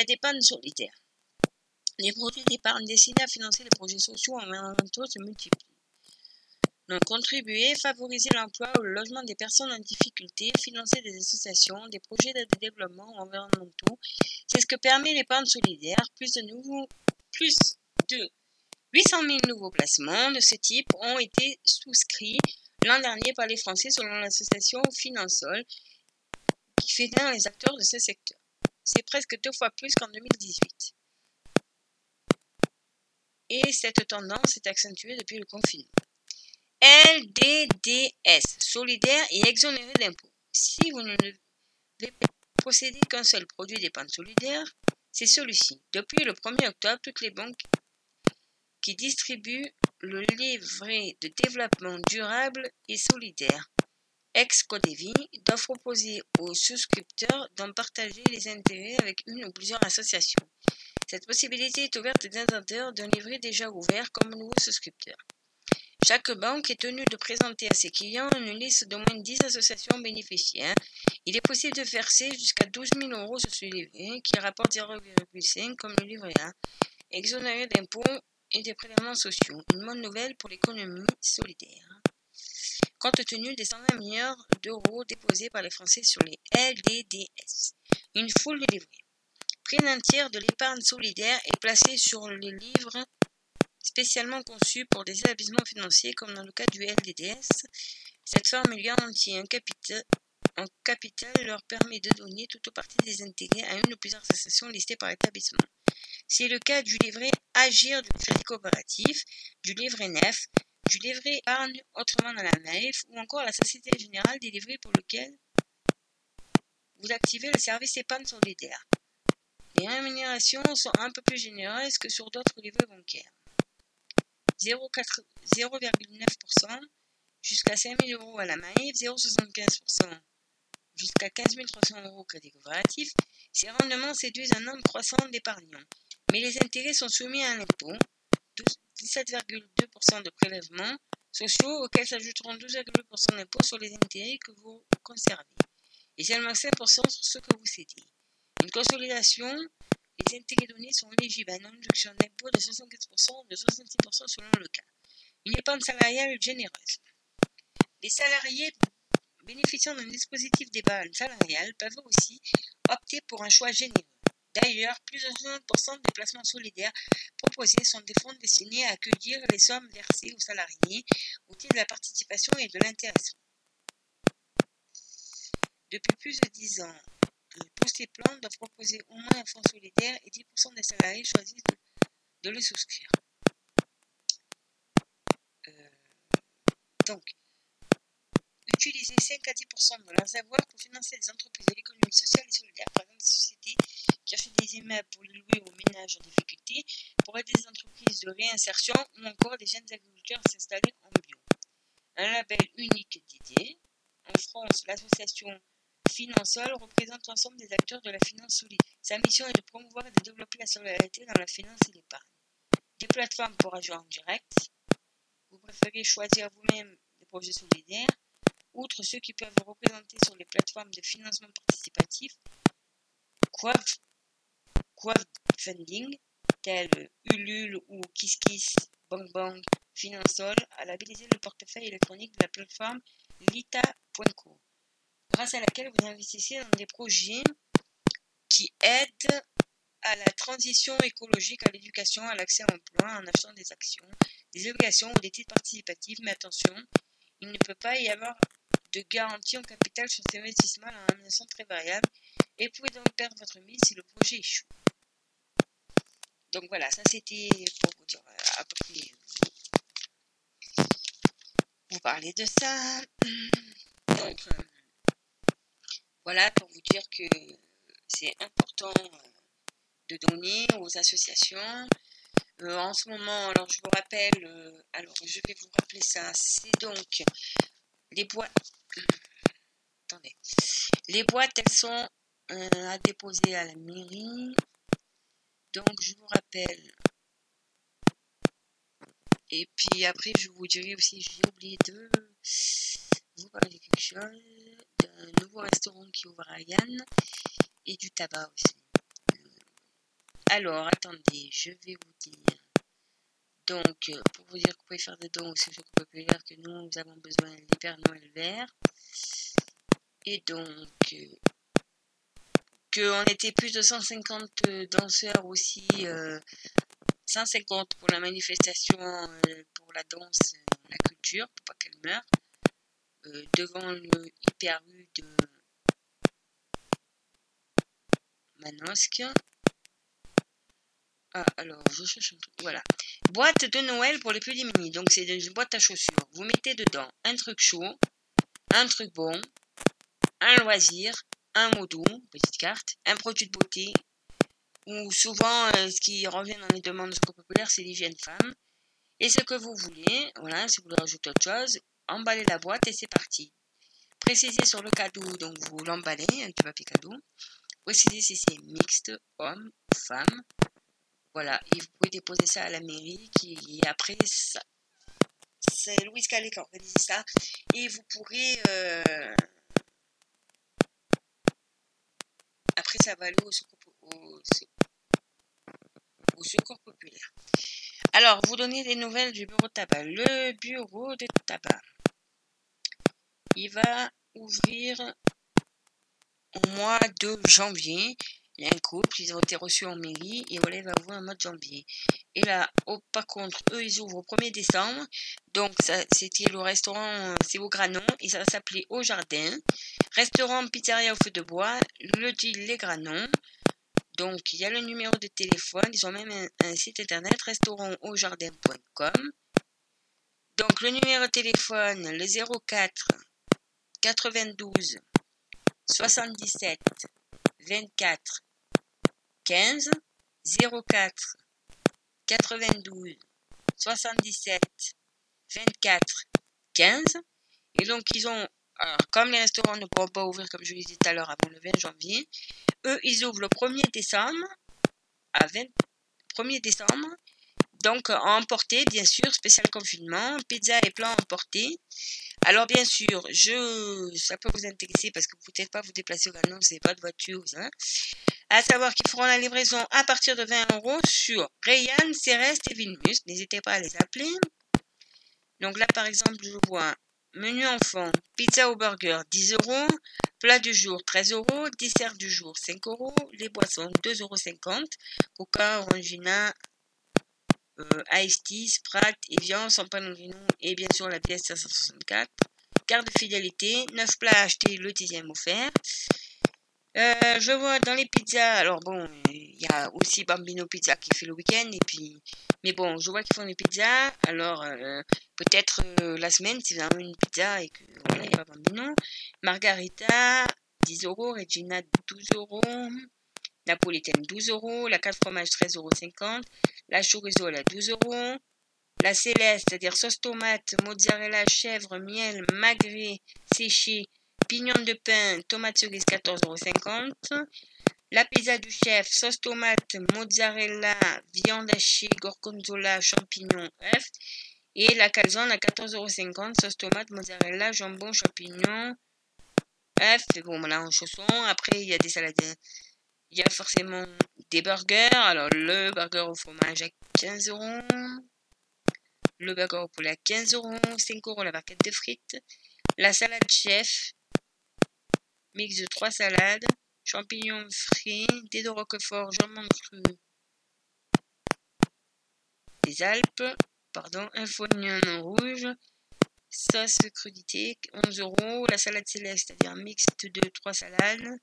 Ben, d'épargne solidaire. Les produits d'épargne destinés à financer les projets sociaux environnementaux se multiplient. Donc, contribuer, favoriser l'emploi ou le logement des personnes en difficulté, financer des associations, des projets de développement environnementaux, c'est ce que permet l'épargne solidaire. Plus de, nouveaux, plus de 800 000 nouveaux placements de ce type ont été souscrits l'an dernier par les Français selon l'association Finansol qui fédère les acteurs de ce secteur. C'est presque deux fois plus qu'en 2018. Et cette tendance s'est accentuée depuis le confinement. LDDS, solidaire et exonéré d'impôts. Si vous ne devez qu'un seul produit d'épargne solidaire, c'est celui-ci. Depuis le 1er octobre, toutes les banques qui distribuent le livret de développement durable et solidaire, ex-Codevi, doivent proposer aux souscripteurs d'en partager les intérêts avec une ou plusieurs associations. Cette possibilité est ouverte aux détenteurs d'un livret déjà ouvert comme nouveau souscripteur. Chaque banque est tenue de présenter à ses clients une liste d'au moins 10 associations bénéficiaires. Il est possible de verser jusqu'à 12 000 euros sur ce livret, qui rapporte 0,5 comme le livret A, exonéré d'impôts et des prélèvements sociaux. Une bonne nouvelle pour l'économie solidaire. Compte tenu des 120 milliards d'euros déposés par les Français sur les LDDS, une foule de livrets. Près d'un tiers de l'épargne solidaire est placée sur les livres spécialement conçus pour des établissements financiers comme dans le cas du LDDS. Cette formule garantit un capital, un capital leur permet de donner tout ou partie des intérêts à une ou plusieurs associations listées par établissement. C'est le cas du livret Agir du crédit coopératif, du livret NEF, du livret épargne autrement dans la NAIF ou encore la Société Générale des livrets pour lequel vous activez le service épargne solidaire. Les rémunérations sont un peu plus généreuses que sur d'autres livrets bancaires. 0,9% jusqu'à 5 000 euros à la Maïf, 0,75% jusqu'à 15 300 euros crédit coopératif. Ces rendements séduisent un nombre croissant d'épargnants. Mais les intérêts sont soumis à un impôt, 17,2% de prélèvements sociaux auxquels s'ajouteront 12,2% d'impôts sur les intérêts que vous conservez et seulement 5% sur ceux que vous cédez. Une consolidation les intérêts donnés sont éligibles à une réduction d'impôt de 75% ou de 66% selon le cas. Une épargne salariale généreuse. Les salariés bénéficiant d'un dispositif d'épargne salariale peuvent aussi opter pour un choix généreux. D'ailleurs, plus de 60% des placements solidaires proposés sont des fonds destinés à accueillir les sommes versées aux salariés au titre de la participation et de l'intéressement. Depuis plus de 10 ans, tous ces plans doivent proposer au moins un fonds solidaire et 10% des salariés choisissent de, le souscrire. Euh, utiliser 5 à 10% de leurs avoirs pour financer des entreprises de l'économie sociale et solidaire, par exemple des sociétés qui achètent des immeubles pour les louer aux ménages en difficulté, pour aider des entreprises de réinsertion ou encore des jeunes agriculteurs à s'installer en bio. Un label unique dédié. En France, l'association Finansol représente l'ensemble des acteurs de la finance solide. Sa mission est de promouvoir et de développer la solidarité dans la finance et l'épargne. Des plateformes pour agir en direct. Vous préférez choisir vous-même des projets solidaires. Outre ceux qui peuvent représenter sur les plateformes de financement participatif, crowdfunding, tels Ulule ou KissKiss, BankBank, Finansol, a labellisé le portefeuille électronique de la plateforme lita.co grâce à laquelle vous investissez dans des projets qui aident à la transition écologique, à l'éducation, à l'accès à l'emploi en achetant des actions, des obligations ou des titres participatifs. Mais attention, il ne peut pas y avoir de garantie en capital sur ces investissements à rémunération très variable et vous pouvez donc perdre votre mise si le projet échoue. Donc voilà, ça c'était pour vous dire à peu près. Vous parlez de ça. (clears throat) Donc, euh, voilà pour vous dire que c'est important de donner aux associations. Euh, en ce moment, alors je vous rappelle, euh, alors je vais vous rappeler ça, c'est donc les boîtes. Attendez. Les boîtes, elles sont euh, à déposer à la mairie. Donc je vous rappelle. Et puis après, je vous dirai aussi, j'ai oublié de vous parler de quelque chose, d'un nouveau restaurant qui ouvre à Yann et du tabac aussi. Alors, attendez, je vais vous dire. Donc, euh, pour vous dire que vous pouvez faire des dons au Secours populaire, que nous, nous avons besoin des Pères Noël. Et donc, euh, qu'on était plus de 150 danseurs aussi, euh, 150 pour la manifestation, euh, pour la danse, la culture, pour pas qu'elle meure, euh, devant le hyper de Manosque. Ah, alors, je cherche un truc. Voilà. Boîte de Noël pour les plus démunis. Donc, c'est une boîte à chaussures. Vous mettez dedans un truc chaud, un truc bon, un loisir, un mot petite carte, un produit de beauté, ou souvent, euh, ce qui revient dans les demandes de secours populaire, c'est l'hygiène femme. Et ce que vous voulez, voilà, si vous voulez rajouter autre chose, emballez la boîte et c'est parti. Précisez sur le cadeau, donc vous l'emballez avec du papier cadeau. Précisez si c'est mixte, homme, femme. Voilà, et vous pouvez déposer ça à la mairie qui après ça. C'est Louise Calais qui a organisé ça. Et vous pourrez. euh, Après, ça va aller au secours, au secours populaire. Alors, vous donnez des nouvelles du bureau de tabac. Le bureau de tabac, il va ouvrir au mois de janvier. Il y a un couple, ils ont été reçus en mairie et il va ouvrir au mois de janvier. Et là, oh, par contre, eux, ils ouvrent au 1er décembre. Donc, c'était le restaurant, euh, c'est au Granon et ça va Au Jardin. Restaurant Pizzeria au feu de bois, le dit Les Granons. Donc, il y a le numéro de téléphone. Ils ont même un, un site internet, restaurantaujardin.com. Donc, le numéro de téléphone, le 04 92 77 24 15 04 92 77 24 15. Et donc, ils ont, comme les restaurants ne pourront pas ouvrir, comme je l'ai dit tout à l'heure, avant le 20 janvier, eux, ils ouvrent le 1er décembre à 20, 1er décembre. Donc, à emporter, bien sûr, spécial confinement, pizza et plats emportés. Alors, bien sûr, je, ça peut vous intéresser parce que vous ne pouvez pas vous déplacer au Canon, vous n'avez pas de voiture, hein. À savoir qu'ils feront la livraison à partir de 20 euros sur Rayan, Céreste et Vilmus. N'hésitez pas à les appeler. Donc là, par exemple, je vois menu enfant, pizza au burger, 10 euros. Plat du jour, 13 euros. Dessert du jour, 5 euros. Les boissons, 2,50 euros. Coca, Orangina, euh, Ice Tea, Sprite, Evian, et bien sûr la pièce 564. Carte de fidélité, 9 plats achetés, le dixième offert. Euh, je vois dans les pizzas, alors bon, il y a aussi Bambino Pizza qui fait le week-end, et puis, mais bon, je vois qu'ils font des pizzas, alors euh, peut-être euh, la semaine, si vous avez une pizza et que voilà, il y a Bambino. Margarita, 10 euros, Regina, 12 euros, Napolitaine, 12 euros, la 4 fromage, 13,50 euros, la chorizo, elle a 12 euros, la céleste, c'est-à-dire sauce tomate, mozzarella, chèvre, miel, magret, séché, pignon de pain, tomate cerise 14,50€. La pizza du chef, sauce tomate, mozzarella, viande hachée, gorgonzola, champignons, œufs. Et la calzone à 14,50€, sauce tomate, mozzarella, jambon, champignons, œufs. Bon, voilà, en chaussons. Après, il y a des salades. Il y a forcément des burgers. Alors, le burger au fromage à 15 euros. Le burger au poulet à 15 euros. 5 euros la barquette de frites. La salade chef, mix de 3 salades, champignons frits, dés de roquefort, jambon cru des Alpes, pardon, un oignon rouge, sauce crudité, 11 euros, la salade céleste, c'est-à-dire un mix de 3 salades,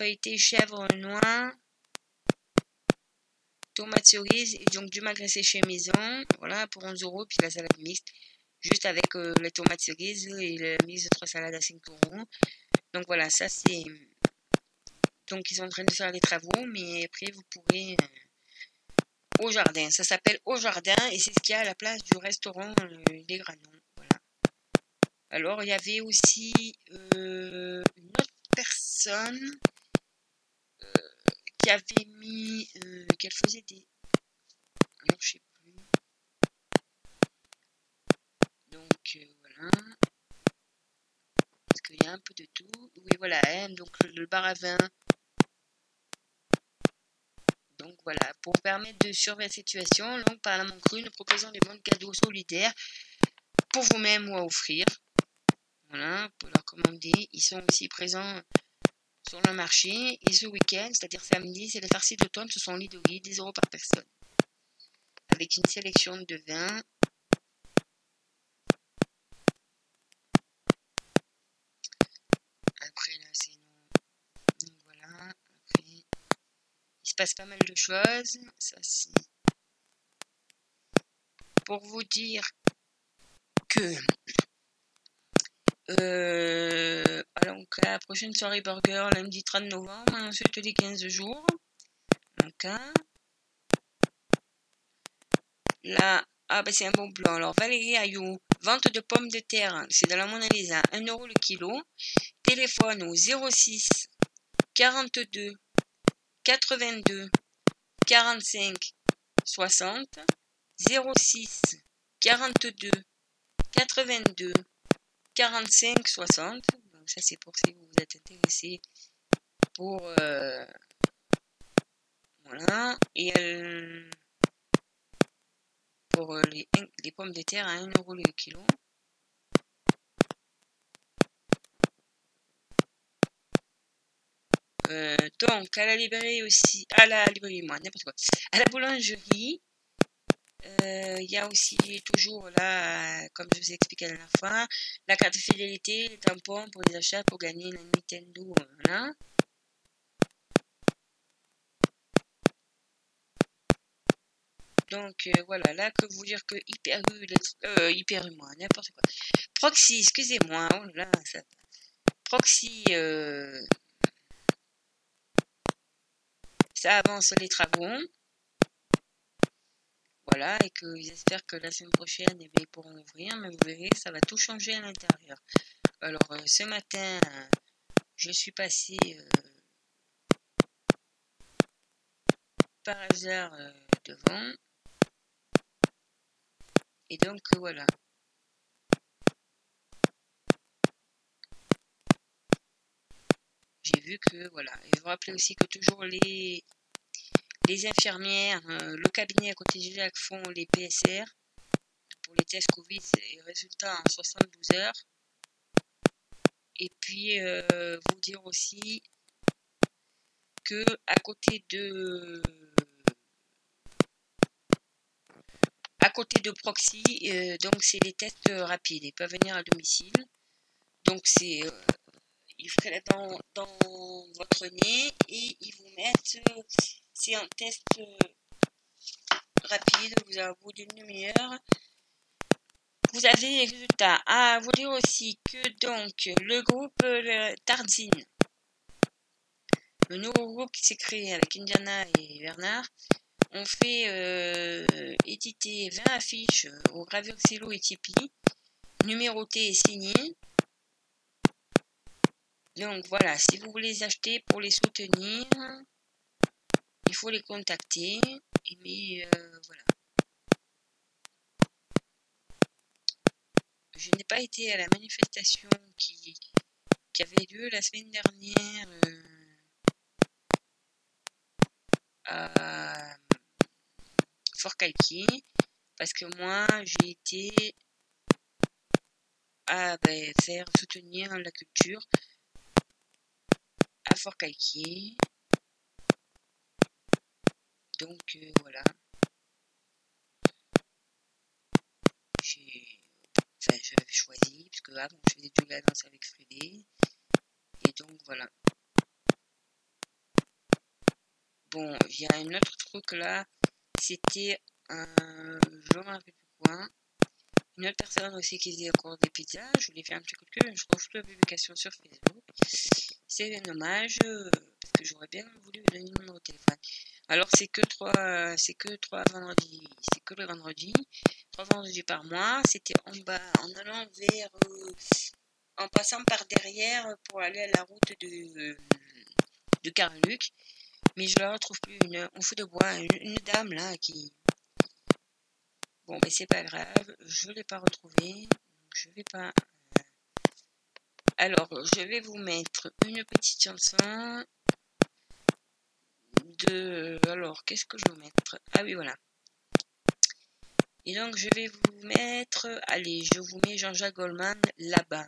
feuilleté chèvre noix, tomate cerise et donc du magret séché maison, voilà, pour 11 euros, puis la salade mixte, juste avec euh, les tomates cerises et le mix de trois salades à 5 euros. Donc voilà, ça c'est Donc ils sont en train de faire les travaux, mais après vous pourrez euh, au jardin. Ça s'appelle au jardin et c'est ce qu'il y a à la place du restaurant euh, Les Granons. Alors il y avait aussi euh, une autre personne qui avait mis qu'elle faisait des. Alors je sais plus. Donc voilà il y a un peu de tout. Oui, voilà, hein, donc le, bar à vin. Donc voilà, pour permettre de surveiller la situation, donc par la Cru, nous proposons des bons cadeaux solidaires pour vous-même ou à offrir. Voilà, pour leur commander. Ils sont aussi présents sur le marché. Et ce week-end, c'est-à-dire samedi, c'est les farcis d'automne, ce sont Lidori, 10 euros par personne. Avec une sélection de vins passe pas mal de choses. Ça, c'est pour vous dire que euh, donc la prochaine soirée burger lundi 30 novembre, ensuite les 15 jours. Donc hein. là, ah ben c'est un bon plan. Alors Valérie Ayou, vente de pommes de terre, c'est dans la Mona Lisa, 1 euro le kilo. Téléphone au 06 42 82 45 60 06 42 82 45 60 donc ça c'est pour si vous vous êtes intéressé pour euh, voilà. Et pour les, pommes de terre à 1 euro le kilo. Euh, donc, à la librairie aussi, à la librairie, moi, n'importe quoi. À la boulangerie, il y a aussi toujours là, comme je vous ai expliqué la dernière fois, la carte de fidélité, les tampons pour les achats pour gagner la Nintendo. Donc euh, voilà, là que vous dire que hyper euh, hyper moi, n'importe quoi. Proxy, excusez-moi, oh là, ça, Proxy, euh, ça avance les travaux. Voilà, et qu'ils espèrent que la semaine prochaine, eh ils pourront ouvrir, mais vous verrez, ça va tout changer à l'intérieur. Alors, euh, ce matin, je suis passé euh, par hasard euh, devant. Et donc, voilà. j'ai vu que, voilà, et vous rappelez aussi que toujours les, les infirmières, euh, le cabinet à côté du lac font les PSR pour les tests Covid et résultats en 72 heures. Et puis, euh, vous dire aussi que à côté de à côté de Proxy, euh, donc c'est les tests rapides. Ils peuvent venir à domicile. Donc c'est ils feraient dans, dans votre nez et ils vous mettent, euh, c'est un test euh, rapide, vous avez au bout d'une demi-heure. Vous avez les résultats. Ah, vous dire aussi que donc le groupe euh, Tarzine, le nouveau groupe qui s'est créé avec Indiana et Bernard, ont fait éditer 20 affiches au gravure Xylo et Tipeee, numérotées et signées. Donc voilà, si vous voulez les acheter pour les soutenir, faut les contacter. Mais euh, voilà. Je n'ai pas été à la manifestation qui, qui avait lieu la semaine dernière euh, à Fort Calquier parce que moi j'ai été à ben, faire soutenir la culture à Fort Calquier. Donc euh, voilà. J'ai enfin choisi parce que avant je faisais de la danse avec Frédé. Et donc voilà. Bon, il y a un autre truc là. C'était un. Je me rappelle plus quoi. Une autre personne aussi qui faisait encore des pizzas. Je lui ai fait un petit coup de queue. Je trouve la publication sur Facebook. C'est un hommage. Euh, parce que j'aurais bien voulu le numéro de téléphone. Alors c'est que trois, c'est que trois vendredis, c'est que le vendredi, trois vendredis par mois. C'était en bas, en allant vers, euh, en passant par derrière pour aller à la route de de Carluc. Mais je la retrouve plus. Une, on fout de bois, une, une dame là qui. Bon, mais c'est pas grave, je l'ai pas retrouvée. Je vais pas. euh, Alors, je vais vous mettre une petite chanson de. Alors, qu'est-ce que je vais mettre? Ah oui, voilà. Et donc, je vais vous mettre. Allez, je vous mets Jean-Jacques Goldman. Là-bas,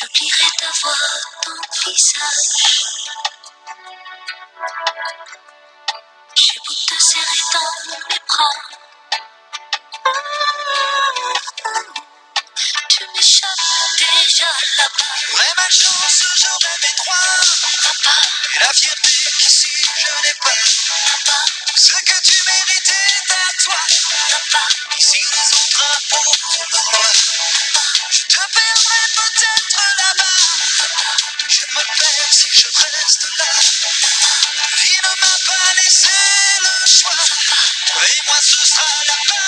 J'oublierai ta voix, ton visage. J'ai beau te serrer dans mes bras. Tu m'échappes déjà là-bas.
Ouais, malchance, j'aurais mes droits
Là-bas,
et la fierté qu'ici je n'ai pas.
là-bas,
Ce que tu mérites Si les autres imposent leur je te perdrai peut-être là-bas. Je me perds si je reste là. La vie ne m'a pas laissé le choix. Et moi, ce sera là-bas ou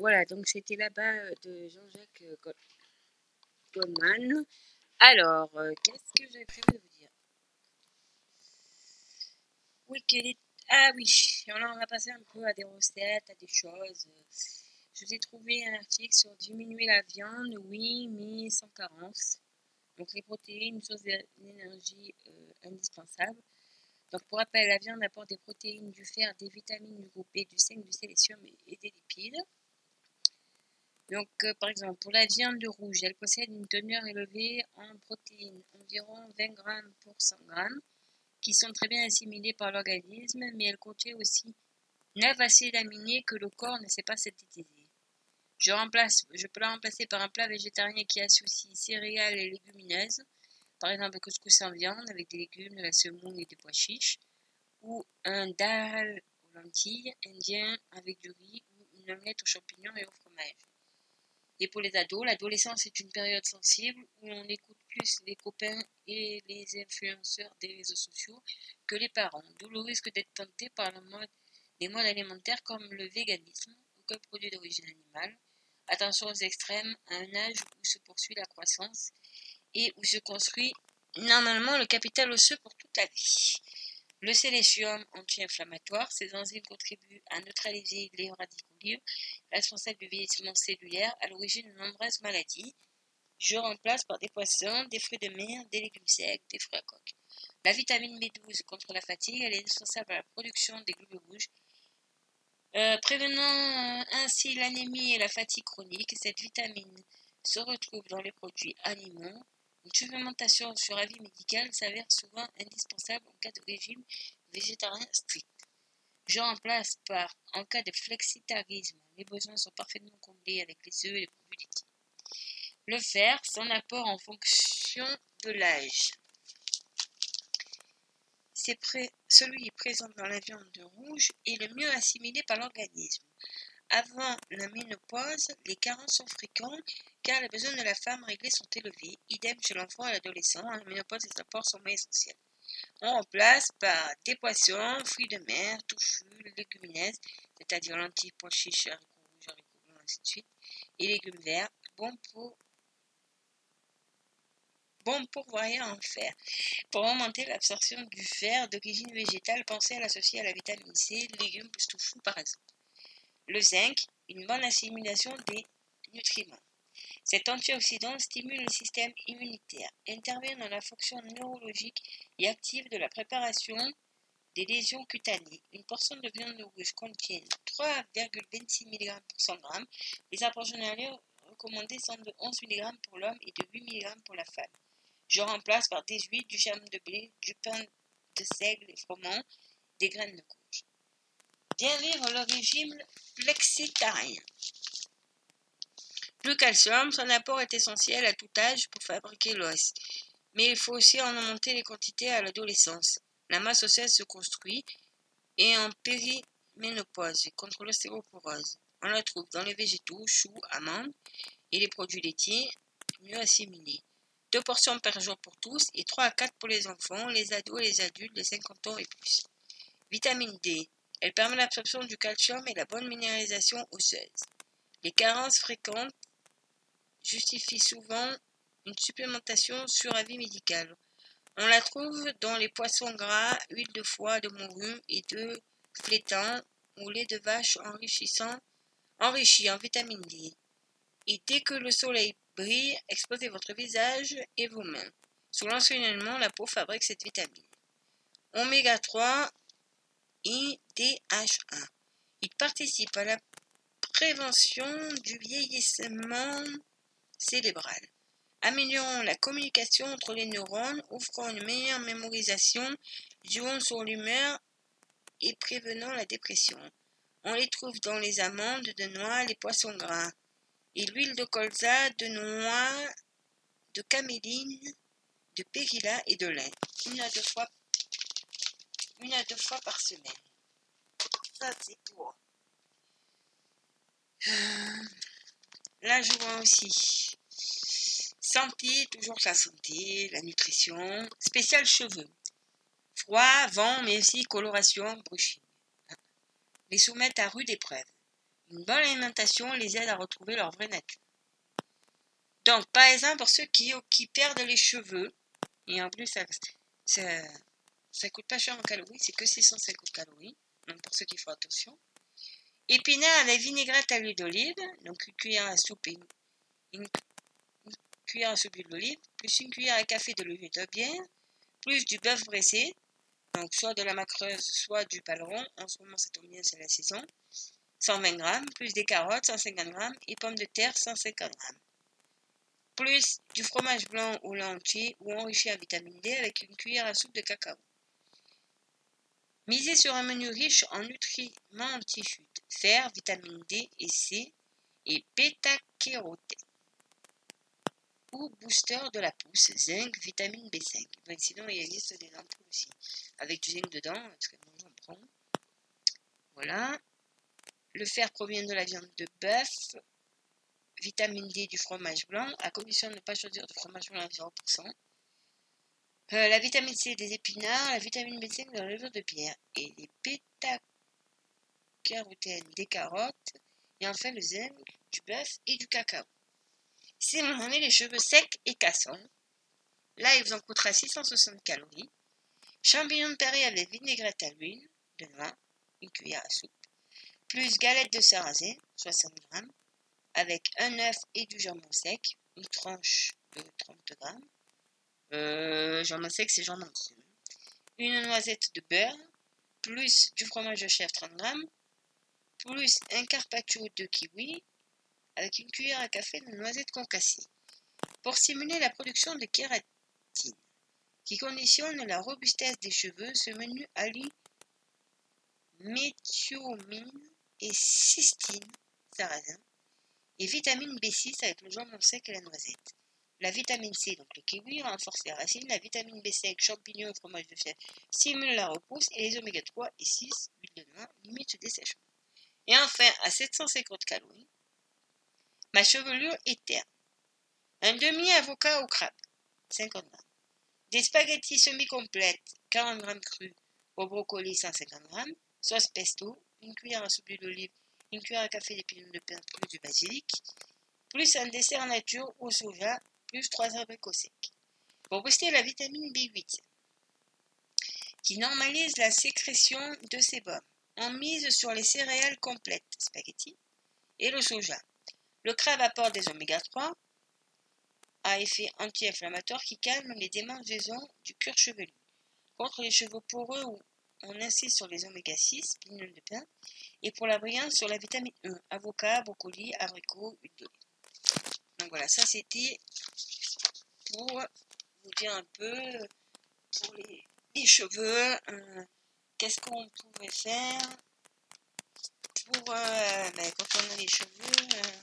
Voilà, donc c'était là-bas euh, de Jean-Jacques euh, Gold- Goldman. Alors, euh, qu'est-ce que j'avais prévu de vous dire? Oui. Ah oui, on en va passer un peu à des recettes, à des choses. Je vous ai trouvé un article sur diminuer la viande, oui, mais sans carence. Donc les protéines, une source d'énergie indispensable. Donc pour rappel, la viande apporte des protéines, du fer, des vitamines du groupe B, du zinc, du sélénium et des lipides. Donc, euh, par exemple, pour la viande rouge, elle possède une teneur élevée en protéines, environ 20 grammes pour 100 grammes, qui sont très bien assimilées par l'organisme, mais elle contient aussi 9 acides aminés que le corps ne sait pas synthétiser. Je, remplace, je peux la remplacer par un plat végétarien qui associe céréales et légumineuses, par exemple le couscous en viande avec des légumes, de la semoule et des pois chiches, ou un dal aux lentilles indien avec du riz ou une omelette aux champignons et au fromage. Et pour les ados, l'adolescence est une période sensible où on écoute plus les copains et les influenceurs des réseaux sociaux que les parents, d'où le risque d'être tenté par la mode, les modes alimentaires comme le véganisme, aucun produit d'origine animale. Attention aux extrêmes à un âge où se poursuit la croissance et où se construit normalement le capital osseux pour toute la vie. Le sélénium anti-inflammatoire, ces enzymes contribuent à neutraliser les radicaux libres responsables du vieillissement cellulaire à l'origine de nombreuses maladies. Je remplace par des poissons, des fruits de mer, des légumes secs, des fruits à coque. La vitamine B12 contre la fatigue, elle est indispensable à la production des globules rouges, euh, prévenant euh, ainsi l'anémie et la fatigue chronique. Cette vitamine se retrouve dans les produits animaux. Une supplémentation sur avis médical s'avère souvent indispensable en cas de régime végétarien strict. Je remplace par, en cas de flexitarisme, les besoins sont parfaitement comblés avec les œufs et les produits laitiers. Le fer, son apport en fonction de l'âge. Celui présent dans la viande rouge est le mieux assimilé par l'organisme. Avant la ménopause, les carences sont fréquentes car les besoins de la femme réglés sont élevés. Idem chez l'enfant et l'adolescent, à la ménopause, les apports sont moins essentiels. On remplace par des poissons, fruits de mer, touffus, légumineuses, c'est-à-dire lentilles, pois chiches, haricots rouges, haricots blancs, ainsi de suite, et légumes verts, bons pour bon pourvoyeur en fer. Pour augmenter l'absorption du fer d'origine végétale, pensez à l'associer à la vitamine C, légumes plus par exemple. Le zinc, une bonne assimilation des nutriments. Cet antioxydant stimule le système immunitaire, intervient dans la fonction neurologique et active de la préparation des lésions cutanées. Une portion de viande rouge contient 3,26 mg pour 100 g. Les journaliers recommandés sont de 11 mg pour l'homme et de 8 mg pour la femme. Je remplace par des huiles, du germe de blé, du pain de seigle et froment, des graines de courge. Bien vivre le régime flexitarien. Le calcium, son apport est essentiel à tout âge pour fabriquer l'os. Mais il faut aussi en augmenter les quantités à l'adolescence. La masse osseuse se construit et en périménopause contre l'ostéoporose. On la trouve dans les végétaux, choux, amandes et les produits laitiers mieux assimilés. Deux portions par jour pour tous et 3 à 4 pour les enfants, les ados et les adultes de 50 ans et plus. Vitamine D. Elle permet l'absorption du calcium et la bonne minéralisation osseuse. Les carences fréquentes justifient souvent une supplémentation sur avis médical. On la trouve dans les poissons gras, huile de foie, de morue et de flétan ou lait de vache enrichissant, enrichi en vitamine D. Et dès que le soleil brille, exposez votre visage et vos mains. Sous l'enseignement, la peau fabrique cette vitamine. Oméga 3 Il participe à la prévention du vieillissement cérébral améliorant la communication entre les neurones, offrant une meilleure mémorisation, jouant sur l'humeur et prévenant la dépression. On les trouve dans les amandes de noix, les poissons gras, et l'huile de colza, de noix, de caméline, de périlla et de lin, une à deux fois, une à deux fois par semaine. Ça, c'est pour. Euh, là, je vois aussi Santé, toujours la santé, la nutrition. Spécial cheveux. Froid, vent, mais aussi coloration, brushing. Les soumettent à rude épreuve. Une bonne alimentation les aide à retrouver leur vraie nature. Donc, par exemple, pour ceux qui, perdent les cheveux, et en plus, ça, ça coûte pas cher en calories, c'est que 650 calories. Donc, pour ceux qui font attention. Épinards à la vinaigrette à l'huile d'olive, donc une cuillère à soupe une, cuillère à soupe d'olive, plus une cuillère à café de l'huile de bière, plus du bœuf pressé, donc soit de la macreuse, soit du paleron, en ce moment ça tombe bien, c'est la saison, 120 g, plus des carottes, 150 g, et pommes de terre, 150 g. Plus du fromage blanc ou entier ou enrichi en vitamine D avec une cuillère à soupe de cacao. Misez sur un menu riche en nutriments anti-chute, fer, vitamine D et C et bêta-carotène ou booster de la pousse, zinc, vitamine B5. sinon, il existe des ampoules aussi, avec du zinc dedans, parce que moi j'en prends. Voilà. Le fer provient de la viande de bœuf, vitamine D du fromage blanc, à condition de ne pas choisir de fromage blanc à 0%. Euh, la vitamine C des épinards, la vitamine B5 de la levure de pierre et les bêta-carotènes des carottes, et enfin le zinc du bœuf et du cacao. Si vous avez les cheveux secs et cassants, là il vous en coûtera 660 calories. Champignons de Paris avec vinaigrette à l'huile de noix, une cuillère à soupe, plus galette de sarrasin, 60 g, avec un œuf et du jambon sec, une tranche de 30 g. Euh, jambon sec, c'est jambon cru. Une noisette de beurre, plus du fromage de chèvre 30 g, plus un carpaccio de kiwi, avec une cuillère à café de noisettes concassées, pour stimuler la production de kératine, qui conditionne la robustesse des cheveux. Ce menu allie méthiomine et cystine, sarrasin, et vitamine B6 avec le jambon sec et la noisette. La vitamine C, donc le kiwi, renforce les racines. La vitamine B5, champignons fromage de chèvre, stimule la repousse. Et les oméga 3 et 6, huile de noix, limite le dessèchement. Et enfin, à 750 calories, Ma chevelure est terne. Un demi-avocat au crabe, 50 grammes. Des spaghettis semi-complètes, 40 grammes crus, au brocoli, 150 grammes. Sauce pesto, une cuillère à soupe d'olive, une cuillère à café d'épines de pain, plus du basilic. Plus un dessert nature au soja, plus 3 abricots secs. Pour booster la vitamine B8, qui normalise la sécrétion de sébum, on mise sur les céréales complètes, spaghettis, et le soja. Le crabe apporte des oméga 3 à effet anti-inflammatoire qui calme les démangeaisons du cuir chevelu. Contre les cheveux poreux, on insiste sur les oméga 6, pignol de pain, et pour la brillance sur la vitamine E, avocat, brocoli, abricot, huile d'olive. Donc voilà, ça c'était pour vous dire un peu pour les, cheveux, euh, qu'est-ce qu'on pouvait faire pour euh, ben, quand on a les cheveux. Euh,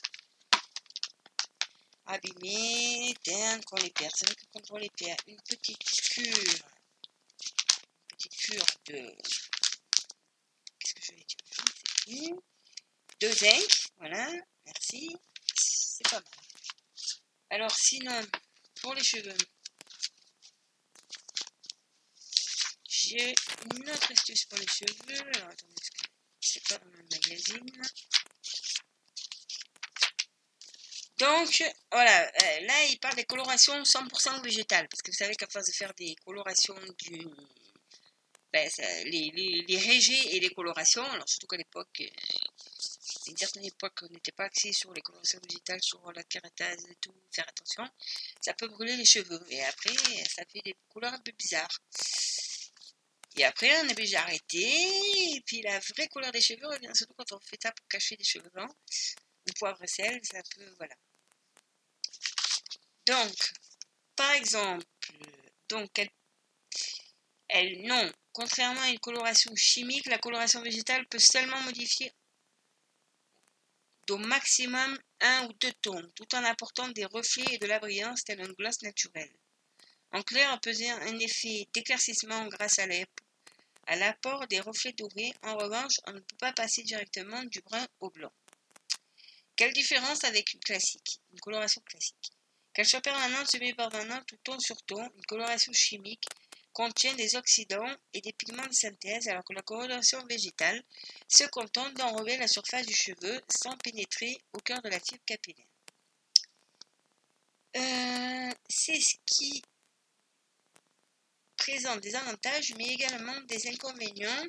abîmés, ternes, les perd. C'est vrai que quand on les perd, une petite cure, une petite cure de. Qu'est-ce que je vais dire Je zinc, voilà, merci. C'est pas mal. Alors, sinon, pour les cheveux, j'ai une autre astuce pour les cheveux. Alors, attendez, c'est pas dans le magazine. Donc, voilà, euh, là, il parle des colorations 100% végétales. Parce que vous savez qu'à force de faire des colorations du. Ben, les, régés et les colorations, alors surtout qu'à l'époque, euh, une certaine époque, on n'était pas axé sur les colorations végétales, sur la kératase et tout, faire attention, ça peut brûler les cheveux. Et après, ça fait des couleurs un peu bizarres. Et après, on est obligé d'arrêter. Et puis la vraie couleur des cheveux revient surtout quand on fait ça pour cacher des cheveux blancs. Ou poivre et sel, c'est un peu. Voilà. Donc, par exemple, donc elle, elle, non, contrairement à une coloration chimique, la coloration végétale peut seulement modifier d'au maximum un ou deux tons, tout en apportant des reflets et de la brillance tel un gloss naturel. En clair, on peut un effet d'éclaircissement grâce à l'apport des reflets dorés. En revanche, on ne peut pas passer directement du brun au blanc. Quelle différence avec une classique, une coloration classique? Qu'elle soit permanente, semi-permanente ou ton sur ton, une coloration chimique contient des oxydants et des pigments de synthèse, alors que la coloration végétale se contente d'enrober la surface du cheveu sans pénétrer au cœur de la fibre capillaire. Euh, C'est ce qui présente des avantages, mais également des inconvénients,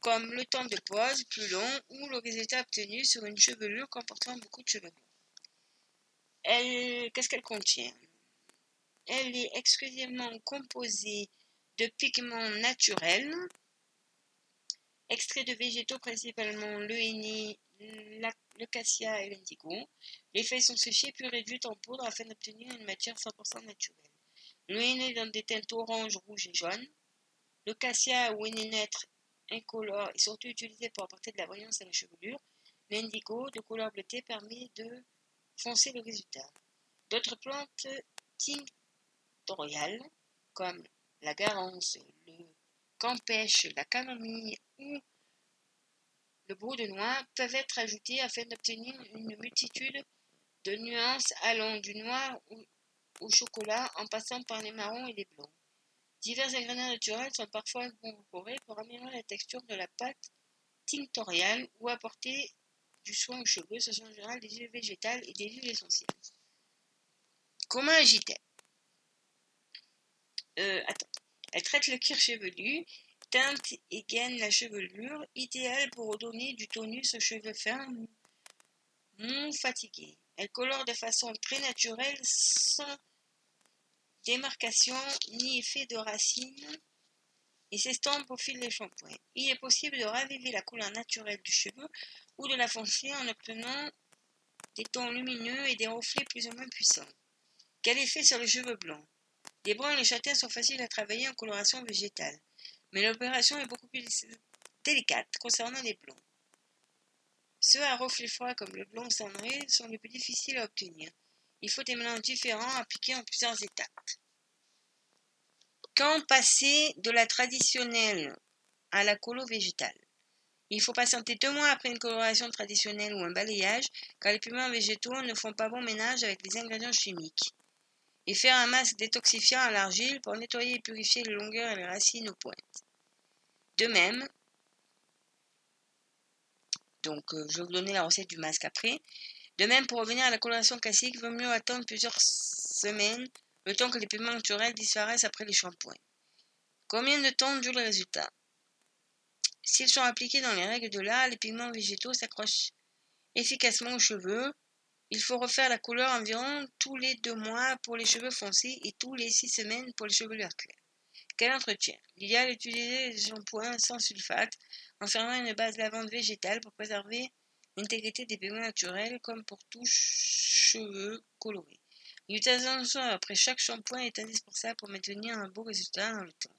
comme le temps de pose plus long ou le résultat obtenu sur une chevelure comportant beaucoup de cheveux qu'est-ce qu'elle contient? Elle est exclusivement composée de pigments naturels, extraits de végétaux principalement le henné, la- le cassia et l'indigo. Les feuilles sont séchées puis réduites en poudre afin d'obtenir une matière 100% naturelle. Le donne des teintes orange, rouge et jaune. Le cassia ou henné neutre incolore est surtout utilisé pour apporter de la brillance à la chevelure. L'indigo, de couleur bleutée, permet de foncer le résultat. D'autres plantes tinctoriales, comme la garance, le campèche, la camomille ou le brou de noix, peuvent être ajoutées afin d'obtenir une multitude de nuances allant du noir au, au chocolat en passant par les marrons et les blancs. Divers ingrédients naturels sont parfois incorporés pour améliorer la texture de la pâte tinctoriale ou apporter du soin aux cheveux. Ce sont en général des huiles végétales et des huiles essentielles. Comment agit-elle? Euh. Elle traite le cuir chevelu, teinte et gaine la chevelure, idéale pour donner du tonus aux cheveux fins non fatigués. Elle colore de façon très naturelle, sans démarcation ni effet de racine, et s'estompe au fil des shampoings. Il est possible de raviver la couleur naturelle du cheveu ou de la foncer en obtenant des tons lumineux et des reflets plus ou moins puissants. Quel effet sur les cheveux blancs? Les bruns et les châtains sont faciles à travailler en coloration végétale, mais l'opération est beaucoup plus délicate concernant les blonds. Ceux à reflets froids comme le blond cendré sont les plus difficiles à obtenir. Il faut des mélanges différents appliqués en plusieurs étapes. Quand passer de la traditionnelle à la colo végétale? Il faut patienter deux mois après une coloration traditionnelle ou un balayage, car les pigments végétaux ne font pas bon ménage avec les ingrédients chimiques. Et faire un masque détoxifiant à l'argile pour nettoyer et purifier les longueurs et les racines aux pointes. De même, donc euh, je vais vous donner la recette du masque après. De même, pour revenir à la coloration classique, vaut mieux attendre plusieurs semaines, le temps que les pigments naturels disparaissent après les shampoings. Combien de temps dure le résultat? S'ils sont appliqués dans les règles de l'art, les pigments végétaux s'accrochent efficacement aux cheveux. Il faut refaire la couleur environ tous les deux mois pour les cheveux foncés et tous les six semaines pour les chevelures claires. Quel entretien? L'idéal est d'utiliser des shampoings sans sulfate, enfermant une base lavande végétale pour préserver l'intégrité des pigments naturels comme pour tous cheveux colorés. L'utilisation après chaque shampoing est indispensable pour maintenir un beau résultat dans le temps.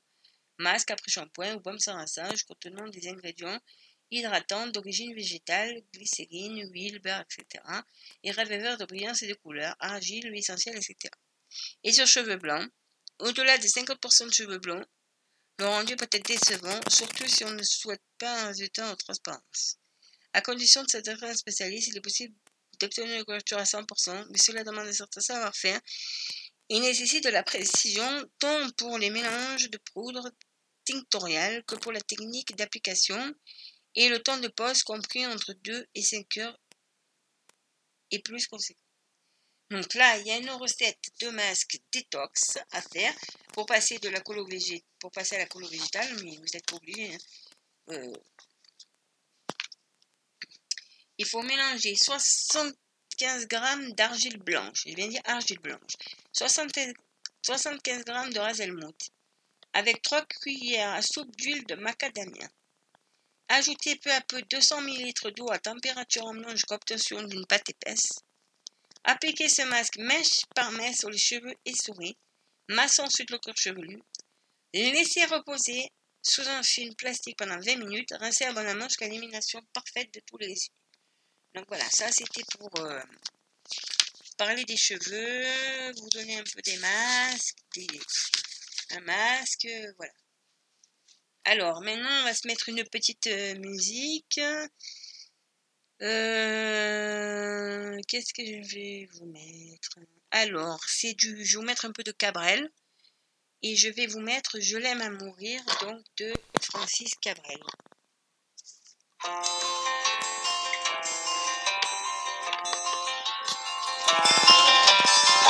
Masque après shampoing ou baume sans rinçage contenant des ingrédients hydratants d'origine végétale, glycérine, huile, beurre, etc. et raviveurs de brillance et de couleur, argile, huile essentielle, etc. Et sur cheveux blancs, au-delà des 50% de cheveux blonds, le rendu peut être décevant, surtout si on ne souhaite pas un résultat en transparence. À condition de s'adresser à un spécialiste, il est possible d'obtenir une couverture à 100%, mais cela demande un certain savoir-faire et nécessite de la précision tant pour les mélanges de poudre tinctoriale que pour la technique d'application et le temps de pause compris entre 2 et 5 heures est plus conséquent. Donc là, il y a une recette de masque détox à faire pour passer de la colo pour passer à la colo végétale, mais vous n'êtes pas obligé. hein. Euh, il faut mélanger 75 g d'argile blanche, je viens de dire argile blanche, 75 75 g de hazelnout, avec 3 cuillères à soupe d'huile de macadamia. Ajoutez peu à peu 200 ml d'eau à température ambiante jusqu'à obtention d'une pâte épaisse. Appliquez ce masque mèche par mèche sur les cheveux essorés, massant ensuite le cuir chevelu. Laissez reposer sous un film plastique pendant 20 minutes, rincez abondamment jusqu'à l'élimination parfaite de tous les résidus. Donc voilà, ça c'était pour euh, parler des cheveux, vous donner un peu des masques, un masque, euh, voilà. Alors maintenant on va se mettre une petite euh, musique. Euh, Qu'est-ce que je vais vous mettre? Alors c'est du, je vais vous mettre un peu de Cabrel et je vais vous mettre Je l'aime à mourir donc de Francis Cabrel.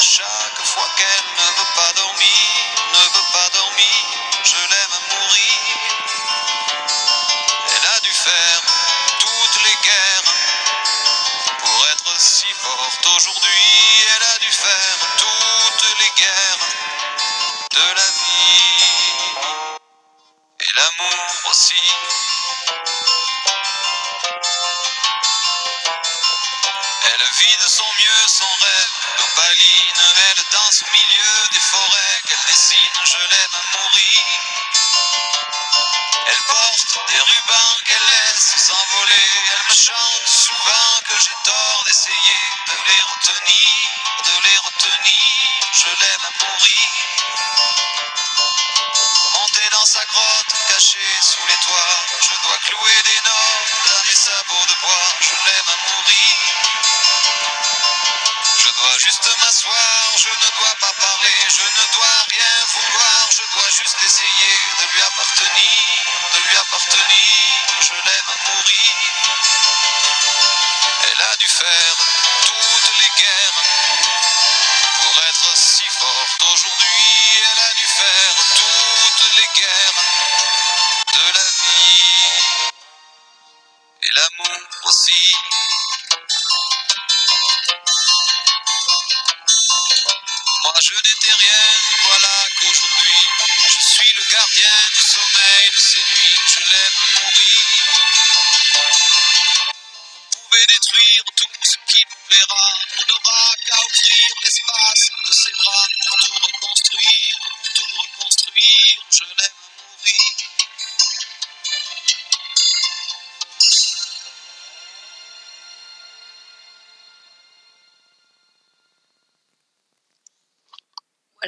chaque fois qu'elle ne veut pas dormir, ne veut pas dormir. Je l'aime mourir. Elle a dû faire toutes les guerres pour être si forte aujourd'hui. Elle a dû faire toutes les guerres de la vie et l'amour aussi. Elle vit de son mieux son rêve Elle danse au milieu des forêts qu'elle dessine. Je l'aime à mourir. Elle porte des rubans qu'elle laisse s'envoler. Elle me chante souvent que j'ai tort d'essayer de les retenir, de les retenir. Je l'aime à mourir. Monter dans sa grotte, cachée sous les toits. Je dois clouer des notes à mes sabots de bois. Je l'aime à mourir. Juste m'asseoir, je ne dois pas parler, je ne dois rien vouloir, je dois juste essayer de lui appartenir.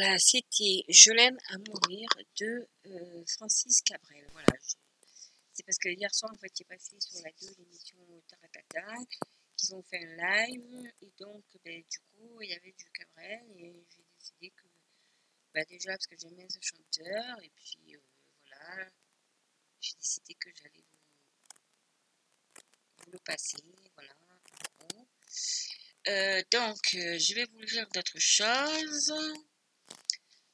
Voilà,
c'était Je l'aime à mourir de euh, Francis Cabrel. Voilà, c'est parce que hier soir, en fait, j'ai passé sur la 2 l'émission Taratata, qu'ils ont fait un live, et donc, ben, du coup, il y avait du Cabrel, et j'ai décidé que, bah, déjà, parce que j'aime bien ce chanteur, et puis, euh, voilà, j'ai décidé que j'allais vous, le passer, voilà. Euh, donc, je vais vous lire d'autres choses.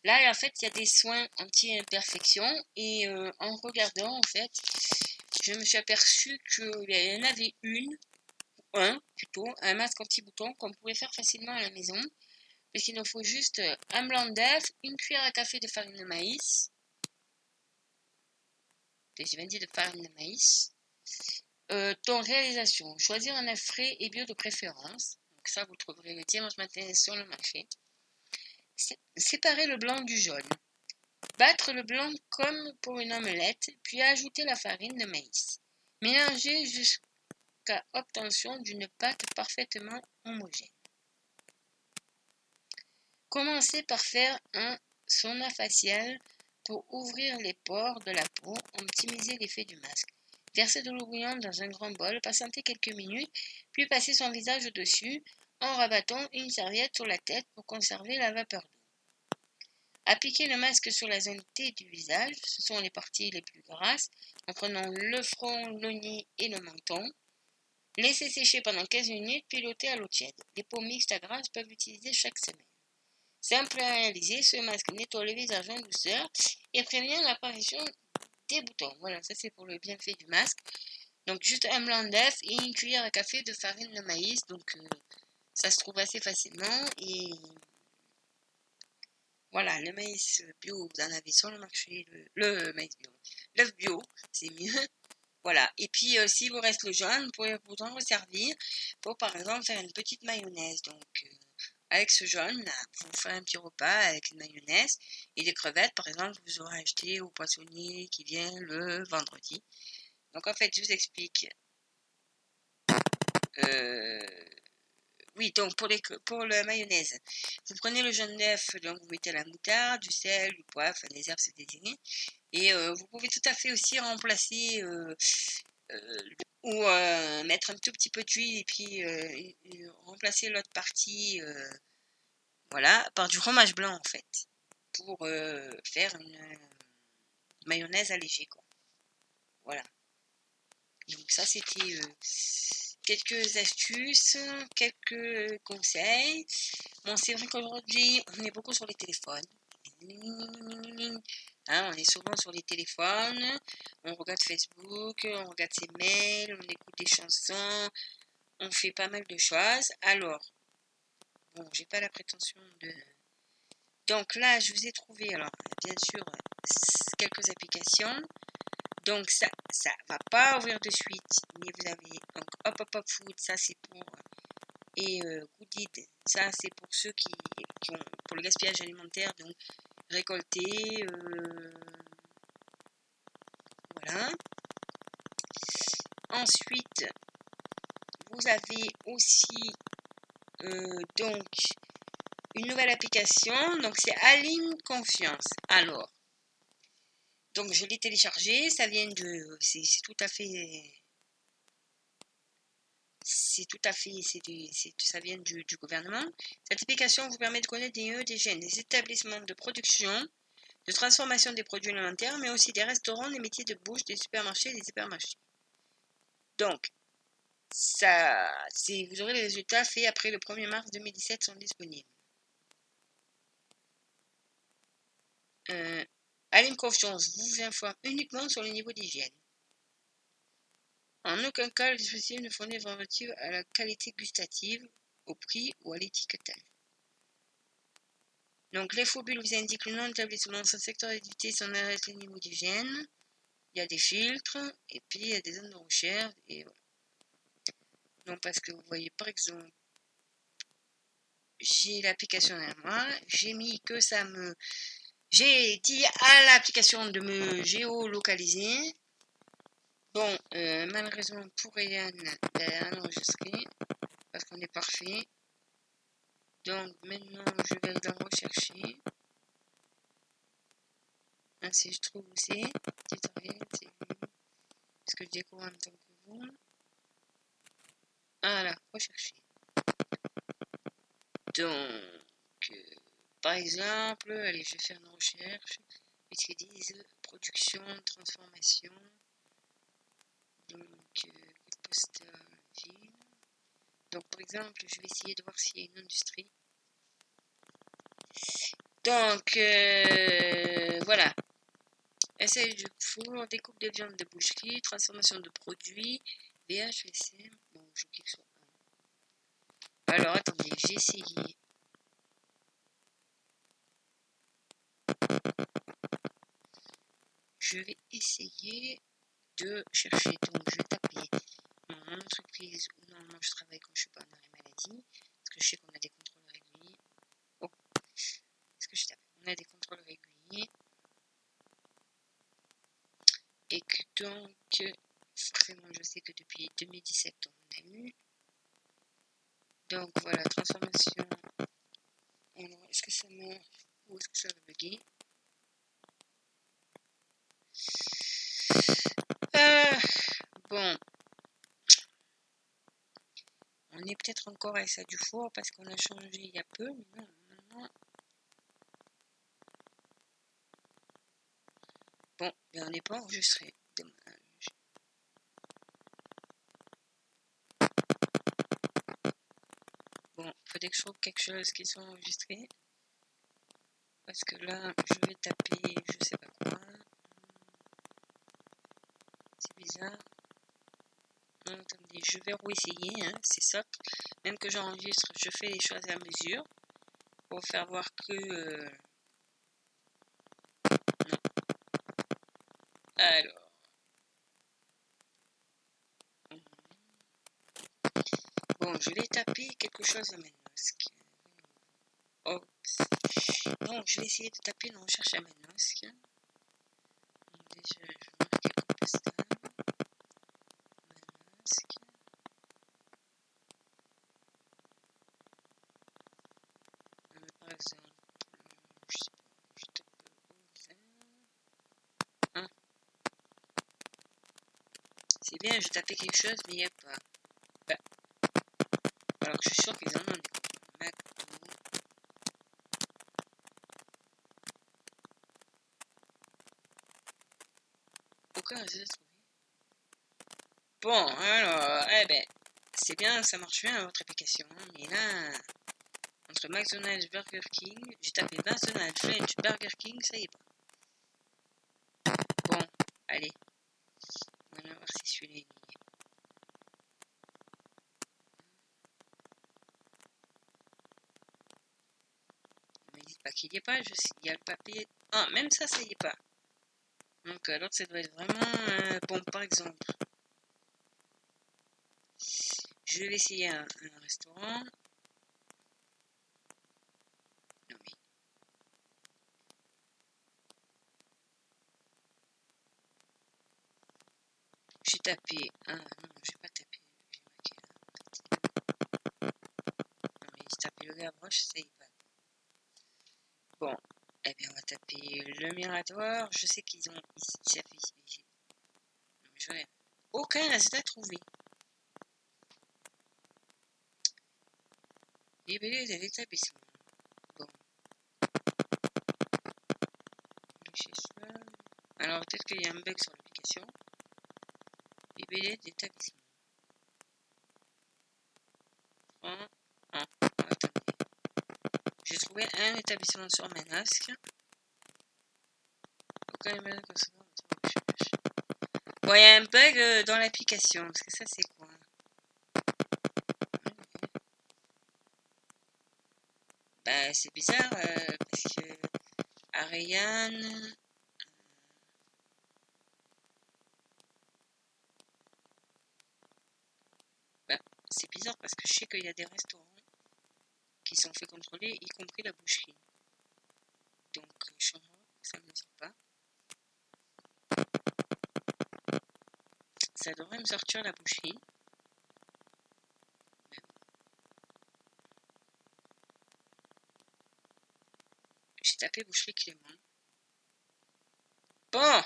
Là, en fait, il y a des soins anti-imperfection et euh, en regardant, en fait, je me suis aperçue qu'il y en avait une, un plutôt, un masque anti-bouton qu'on pouvait faire facilement à la maison. Puisqu'il nous faut juste un blanc d'œuf, une cuillère à café de farine de maïs. J'ai bien dit de farine de maïs. Euh, ton réalisation, choisir un œuf frais et bio de préférence. Donc ça, vous trouverez le dimanche matin sur le marché. Sé- Séparer le blanc du jaune. Battre le blanc comme pour une omelette, puis ajouter la farine de maïs. Mélanger jusqu'à obtention d'une pâte parfaitement homogène. Commencez par faire un sauna facial pour ouvrir les pores de la peau, optimiser l'effet du masque. Versez de l'eau bouillante dans un grand bol, patientez quelques minutes, puis passez son visage au-dessus en rabattant une serviette sur la tête pour conserver la vapeur d'eau. Appliquez le masque sur la zone T du visage, ce sont les parties les plus grasses, en prenant le front, le nez et le menton. Laissez sécher pendant 15 minutes, puis à l'eau tiède. Les peaux mixtes à grasses peuvent utiliser chaque semaine. Simple à réaliser, ce masque nettoie le visage en douceur et prévient l'apparition des boutons. Voilà, ça c'est pour le bienfait du masque. Donc juste un blanc d'œuf et une cuillère à café de farine de maïs. Euh, ça se trouve assez facilement et voilà, le maïs bio, vous en avez sur le marché, le, maïs bio, l'œuf bio, c'est mieux. (laughs) Voilà, et puis euh, s'il vous reste le jaune, vous pouvez vous en resservir pour par exemple faire une petite mayonnaise. Donc euh, avec ce jaune, vous ferez un petit repas avec une mayonnaise et des crevettes, par exemple, vous aurez acheté au poissonnier qui vient le vendredi. Donc en fait, je vous explique. Euh, oui, donc pour, les, pour la mayonnaise, vous prenez le jaune d'œuf, donc vous mettez la moutarde, du sel, du poivre, enfin des herbes, c'est désigné. Et euh, vous pouvez tout à fait aussi remplacer euh, euh, ou mettre un tout petit peu d'huile et puis remplacer l'autre partie, voilà, par du fromage blanc en fait, pour faire une mayonnaise allégée, quoi. Voilà. Donc ça, c'était quelques astuces, quelques conseils. Bon, c'est vrai qu'aujourd'hui, on est beaucoup sur les téléphones. Hein, on est souvent sur les téléphones, on regarde Facebook, on regarde ses mails, on écoute des chansons, on fait pas mal de choses. Alors, bon, j'ai pas la prétention de... Donc là, je vous ai trouvé, alors, bien sûr, quelques applications. Donc ça, ça va pas ouvrir de suite, mais vous avez donc Hop Hop Hop Food, ça c'est pour et euh, Goodid, ça c'est pour ceux qui, qui ont pour le gaspillage alimentaire, donc récolter, euh, voilà. Ensuite, vous avez aussi euh, donc une nouvelle application, donc c'est Aline Confiance. Alors, donc je l'ai téléchargé, ça vient de, c'est tout à fait, c'est tout à fait, du- ça vient du, gouvernement. Cette application vous permet de connaître des lieux, des chaînes, des établissements de production, de transformation des produits alimentaires, mais aussi des restaurants, des métiers de bouche, des supermarchés, des hypermarchés. Donc, ça, vous aurez les résultats faits après le 1er mars 2017 sont disponibles. Euh, Aline Confiance vous informe uniquement sur le niveau d'hygiène. En aucun cas, le dispositif ne fournit relative à la qualité gustative, au prix ou à l'étiquetage. Donc, l'infobule vous indique le nom de l'établissement, son secteur d'activité, son adresse, le niveau d'hygiène. Il y a des filtres, et puis il y a des zones de recherche. Donc, parce que vous voyez, par exemple, j'ai l'application derrière moi, j'ai mis que ça me... J'ai dit à l'application de me géolocaliser. Bon, euh, malheureusement pour Yann, elle a enregistré, parce qu'on est parfait. Donc maintenant, je vais la rechercher. Ah, si je trouve où c'est, vrai, c'est parce que je découvre en même temps que vous. Voilà, rechercher. Donc, euh, par exemple, allez, je vais faire une recherche. Disent production, transformation. Donc, euh, postal, ville. Donc, par exemple, je vais essayer de voir s'il y a une industrie. Donc, euh, voilà. Essai de four, découpe de viande de boucherie, transformation de produits, VHSM. Bon, je clique sur un. Alors, attendez, j'ai essayé. Je vais essayer de chercher. Donc, je vais taper mon entreprise où normalement je travaille quand je suis pas en arrêt maladie. Parce que je sais qu'on a des contrôles réguliers. Oh. on a des contrôles réguliers. Et que donc, vraiment, je sais que depuis 2017, on a eu. Donc voilà, transformation. Est-ce que ça marche? Ou est-ce que ça va bugger? Euh, bon. On est peut-être encore avec ça du four parce qu'on a changé il y a peu, mais non. Bon, mais on n'est pas enregistré. Dommage. Bon, faudrait que je trouve quelque chose qui soit enregistré. Parce que là, je vais taper, je sais pas quoi. C'est bizarre. Attendez, je vais essayer, hein, c'est ça. Même que j'enregistre, je fais les choses à mesure. Pour faire voir que... euh. Alors. Bon, je vais taper quelque chose à Manosque. Oh. Non, je vais essayer de taper une recherche à Manosque. Donc Déjà, je vais marquer comme postal. Manosque. Euh, Par exemple, je sais pas, je tape Ozen. Hein. C'est bien, je tapais quelque chose, mais il n'y a pas. Bah. Alors, je suis sûr qu'ils en ont des McDo. Aucun résultat trouvé. Bon, alors, eh ben, c'est bien, ça marche bien votre application, mais là, entre McDonald's, Burger King, j'ai tapé McDonald's, French, Burger King, ça y est pas. Bon, allez. On va voir si celui-là il y est. Me dites pas qu'il n'y est pas, il y a le papier. Ah, même ça, ça y est pas. Donc, alors, ça doit être vraiment euh, bon, par exemple. Je vais essayer un, un restaurant. Non, mais. J'ai tapé un. Non, j'ai pas tapé. J'ai marqué un. Non, mais j'ai tapé le Gavroche, ça y est pas. Bon, eh bien, on va taper le Mirador. Je sais qu'ils ont ça fait je n'ai aucun résultat trouvé. Libellé de l'établissement. Bon. Alors, peut-être qu'il y a un bug sur l'application. Libellé d'établissement. Un. Attendez. J'ai trouvé un établissement sur Manosque. Bon, il y a un bug euh, dans l'application. Parce que ça, c'est quoi? Bah, c'est bizarre. euh, parce que Ariane. Bah, c'est bizarre parce que je sais qu'il y a des restaurants qui sont fait contrôler, y compris la boucherie. Ça devrait me sortir la boucherie. J'ai tapé boucherie Clément. Bon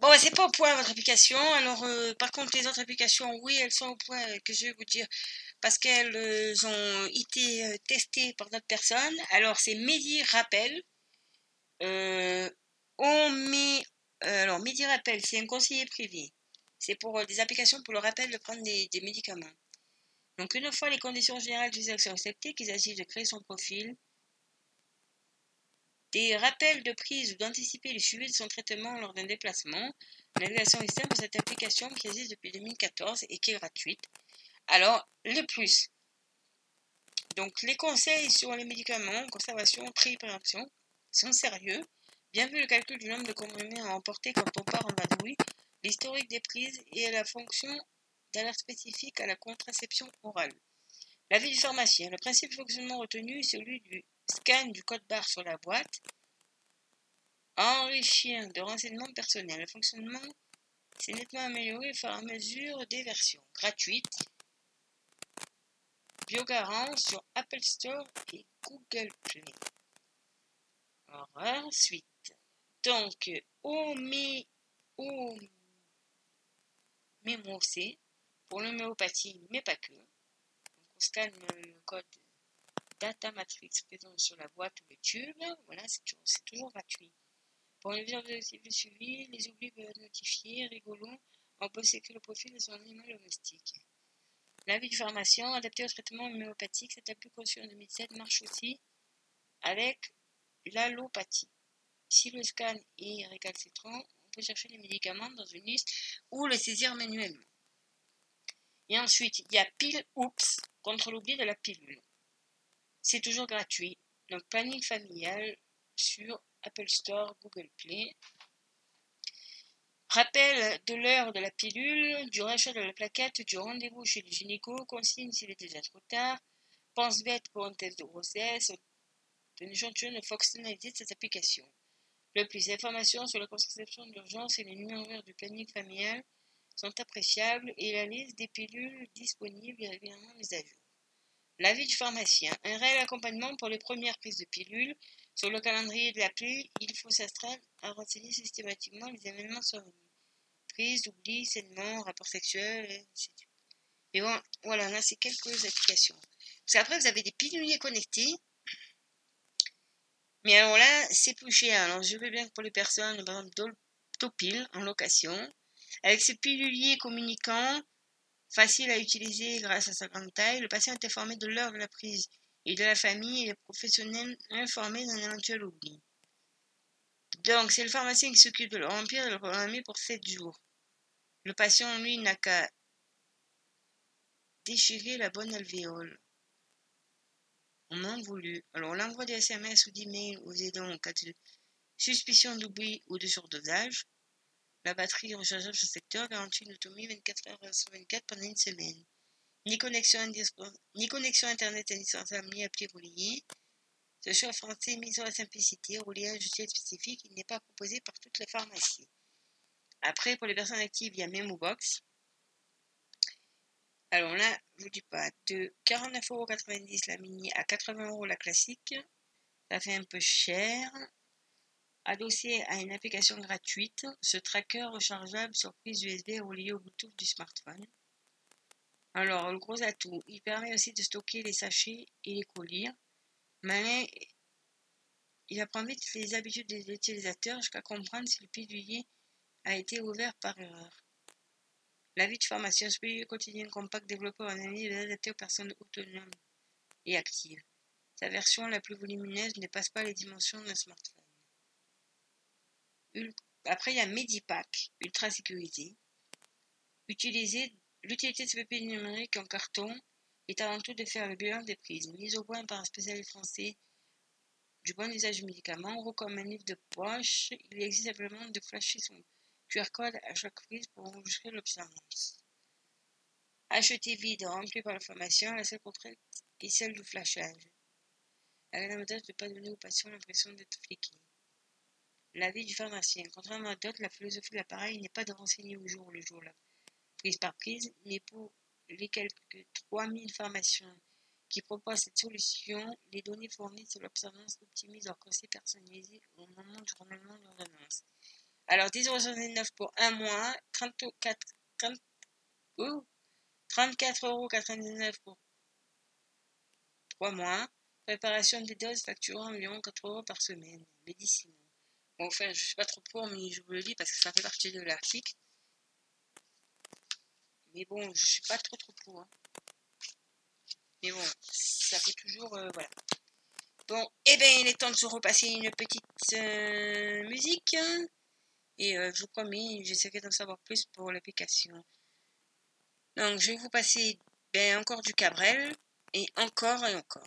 Bon, bah, c'est pas au point votre application. Alors, euh, par contre, les autres applications, oui, elles sont au point euh, que je vais vous dire parce qu'elles euh, ont été testées par d'autres personnes. Alors, c'est Medi Rappel. On met. Alors, Medi Rappel, c'est un conseiller privé. C'est pour euh, des applications pour le rappel de prendre des, médicaments. Donc, une fois les conditions générales d'utilisation acceptées, qu'il s'agit de créer son profil, des rappels de prise ou d'anticiper le suivi de son traitement lors d'un déplacement. La navigation externe pour cette application qui existe depuis 2014 et qui est gratuite. Alors, le plus. Donc, les conseils sur les médicaments, conservation, prix, prévention sont sérieux. Bien vu le calcul du nombre de comprimés à emporter quand on part en vadrouille, l'historique des prises et la fonction d'alerte spécifique à la contraception orale. L'avis du pharmacien. Le principe de fonctionnement retenu est celui du scan du code barre sur la boîte, enrichir de renseignements personnels. Le fonctionnement s'est nettement amélioré au fur et à mesure des versions gratuites. Biogarant sur Apple Store et Google Play. Suite. Donc, Omé, C pour l'homéopathie, mais pas que. Donc, on scanne le code Data Matrix présent sur la boîte ou le tube. Voilà, c'est toujours, gratuit. Pour les objectifs de suivi, les oublis peuvent être notifiés, rigolo, on peut sécuriser le profil de son animal domestique. L'avis du pharmacien, adapté au traitement homéopathique, cet appui conçu en 2007 marche aussi avec l'allopathie. Si le scan est récalcitrant, on peut chercher les médicaments dans une liste ou le saisir manuellement. Et ensuite, il y a Pile Oops contre l'oubli de la pilule. C'est toujours gratuit. Donc, planning familial sur Apple Store, Google Play. Rappel de l'heure de la pilule, du rachat de la plaquette, du rendez-vous chez le gynéco, consigne s'il est déjà trop tard, pense bête pour un test de grossesse, un échantillon de fonctionnalité de cette application. Le plus d'informations sur la contraception d'urgence et les numéros du planning familial sont appréciables et la liste des pilules disponibles est régulièrement mise à jour. L'avis du pharmacien. Un réel accompagnement pour les premières prises de pilules. Sur le calendrier de l'appli, il faut s'astreindre à renseigner systématiquement les événements survenus. Prise, oubli, saignement, rapport sexuel, etc. Et bon, voilà, là, c'est quelques applications. Parce qu'après, vous avez des piluliers connectés mais alors là, c'est plus cher. Alors je veux bien que pour les personnes, par exemple, Topil en location, avec ses piluliers communicants, facile à utiliser grâce à sa grande taille, le patient est informé de l'heure de la prise et de la famille et les professionnels informés d'un éventuel oubli. Donc, c'est le pharmacien qui s'occupe de le remplir et de le programmer pour 7 jours. Le patient, lui, n'a qu'à déchirer la bonne alvéole on a voulu. Alors, l'envoi des SMS ou d'emails aux aidants en cas de suspicion d'oubli ou de surdosage. La batterie rechargeable sur secteur garantit une autonomie 24 heures sur 24 pendant une semaine. Ni connexion, ni connexion Internet indispensable, ni appli relié. Ce choix français mis sur la simplicité, relié à un logiciel spécifique, il n'est pas proposé par toutes les pharmacies. Après, pour les personnes actives, il y a MemoBox. Alors là, je vous dis pas, de 49,90€ la mini à 80€ la classique, ça fait un peu cher. Adossé à une application gratuite, ce tracker rechargeable sur prise USB relié au Bluetooth du smartphone. Alors, le gros atout, il permet aussi de stocker les sachets et les colis, mais il apprend vite les habitudes des utilisateurs jusqu'à comprendre si le pilulier a été ouvert par erreur. La vie de formation supérieure quotidienne compact développé en année est adapté aux personnes autonomes et actives. Sa version la plus volumineuse ne dépasse pas les dimensions d'un smartphone. Après, il y a Medipack, ultra sécurité. Utiliser l'utilité de ce papier numérique en carton est avant tout de faire le bilan des prises. Mise au point par un spécialiste français du bon usage du médicament, comme un livre de poche, il existe simplement de flasher son QR code à chaque prise pour enregistrer l'observance. Acheter vide rempli par l'information, la seule contrainte est celle du flashage. L'avantage de ne pas donner aux patients l'impression d'être fliqué. L'avis du pharmacien. Contrairement à d'autres, la philosophie de l'appareil n'est pas de renseigner au jour le jour, la prise par prise, mais pour les quelques 3000 pharmaciens qui proposent cette solution, les données fournies sur l'observance optimisent leur conseil personnalisé au moment du renouvellement de l'ordonnance. Alors 10,79€ pour un mois, 34, 30, 34,99€ pour 3 mois. Préparation des doses facturant environ 4 euros par semaine. Médicine. Bon, enfin, je ne suis pas trop pour, mais je vous le dis parce que ça fait partie de l'article. Mais bon, je ne suis pas trop trop pour. Hein. Mais bon, ça fait toujours. Euh, voilà. Bon, et eh bien, il est temps de se repasser une petite euh, musique. Et euh, je vous promets, j'essaierai d'en savoir plus pour l'application. Donc, je vais vous passer ben, encore du Cabrel et encore et encore.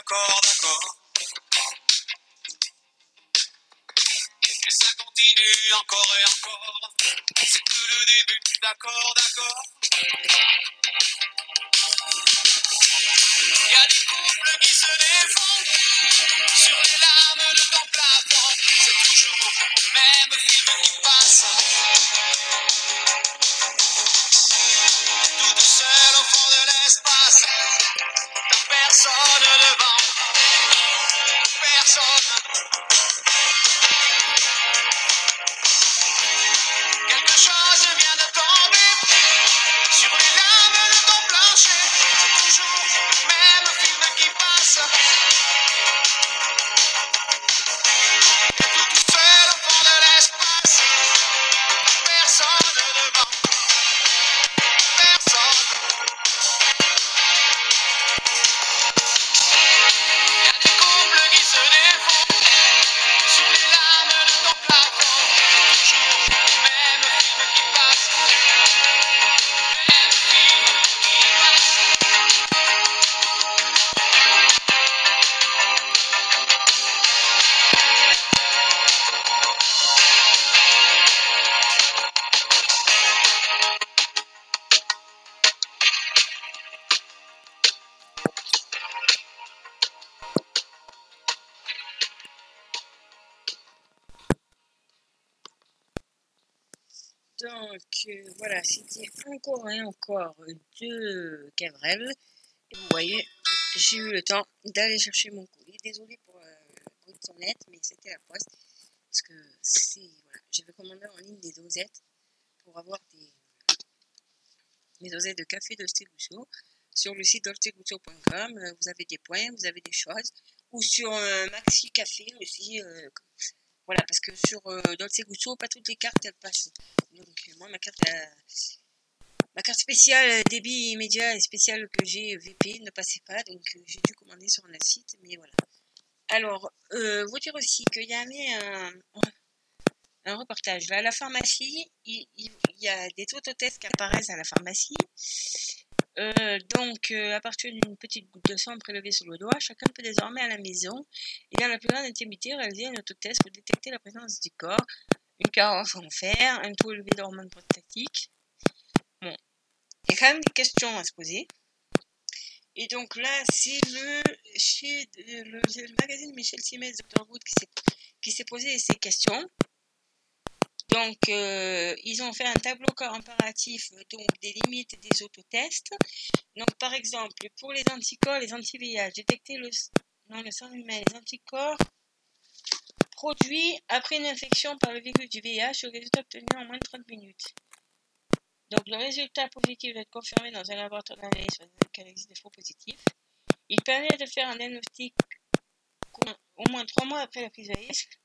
D'accord, d'accord. Et ça continue encore et encore. C'est que le début, d'accord, d'accord. Y a des couples qui se défendent sur les lames de ton plafond. C'est toujours le même film qui passe. Personne.
Voilà, c'était encore et encore de Cabrel. Et vous voyez, j'ai eu le temps d'aller chercher mon colis. Désolée pour euh, le bruit de sonnette, mais c'était la poste. Parce que. Voilà, j'avais commandé en ligne des dosettes pour avoir des, des dosettes de café Dolce Gusto. Sur le site dolcegusto.com, euh, vous avez des points, vous avez des choses. Ou sur euh, Maxi Café aussi. euh, voilà, parce que sur euh, Dolce Gusto, pas toutes les cartes elles passent. Donc euh, moi, ma carte, euh, ma carte spéciale euh, débit immédiat et spéciale que j'ai VP ne passait pas, donc j'ai dû commander sur un site, mais voilà. Alors, vous dire aussi qu'il y avait un, reportage. Là, à la pharmacie, il, y a des autotests qui apparaissent à la pharmacie. Donc, à partir d'une petite goutte de sang prélevée sur le doigt, chacun peut désormais à la maison et dans la plus grande intimité réaliser un autotest pour détecter la présence du corps, une carence en fer, un taux élevé d'hormones prostatiques. Bon, il y a quand même des questions à se poser. Et donc là, c'est le, euh, le, magazine Michel Simès, Dr. Wood, qui s'est, posé ces questions. Donc, euh, ils ont fait un tableau comparatif donc, des limites des autotests. Donc, par exemple, pour les anticorps, les anti-VIH, détecter le, dans le sang humain les anticorps produits après une infection par le virus du VIH, le résultat obtenu en moins de 30 minutes. Donc, le résultat positif doit être confirmé dans un laboratoire d'analyse sur lequel existe des faux positifs. Il permet de faire un diagnostic au moins 3 mois après la prise de risque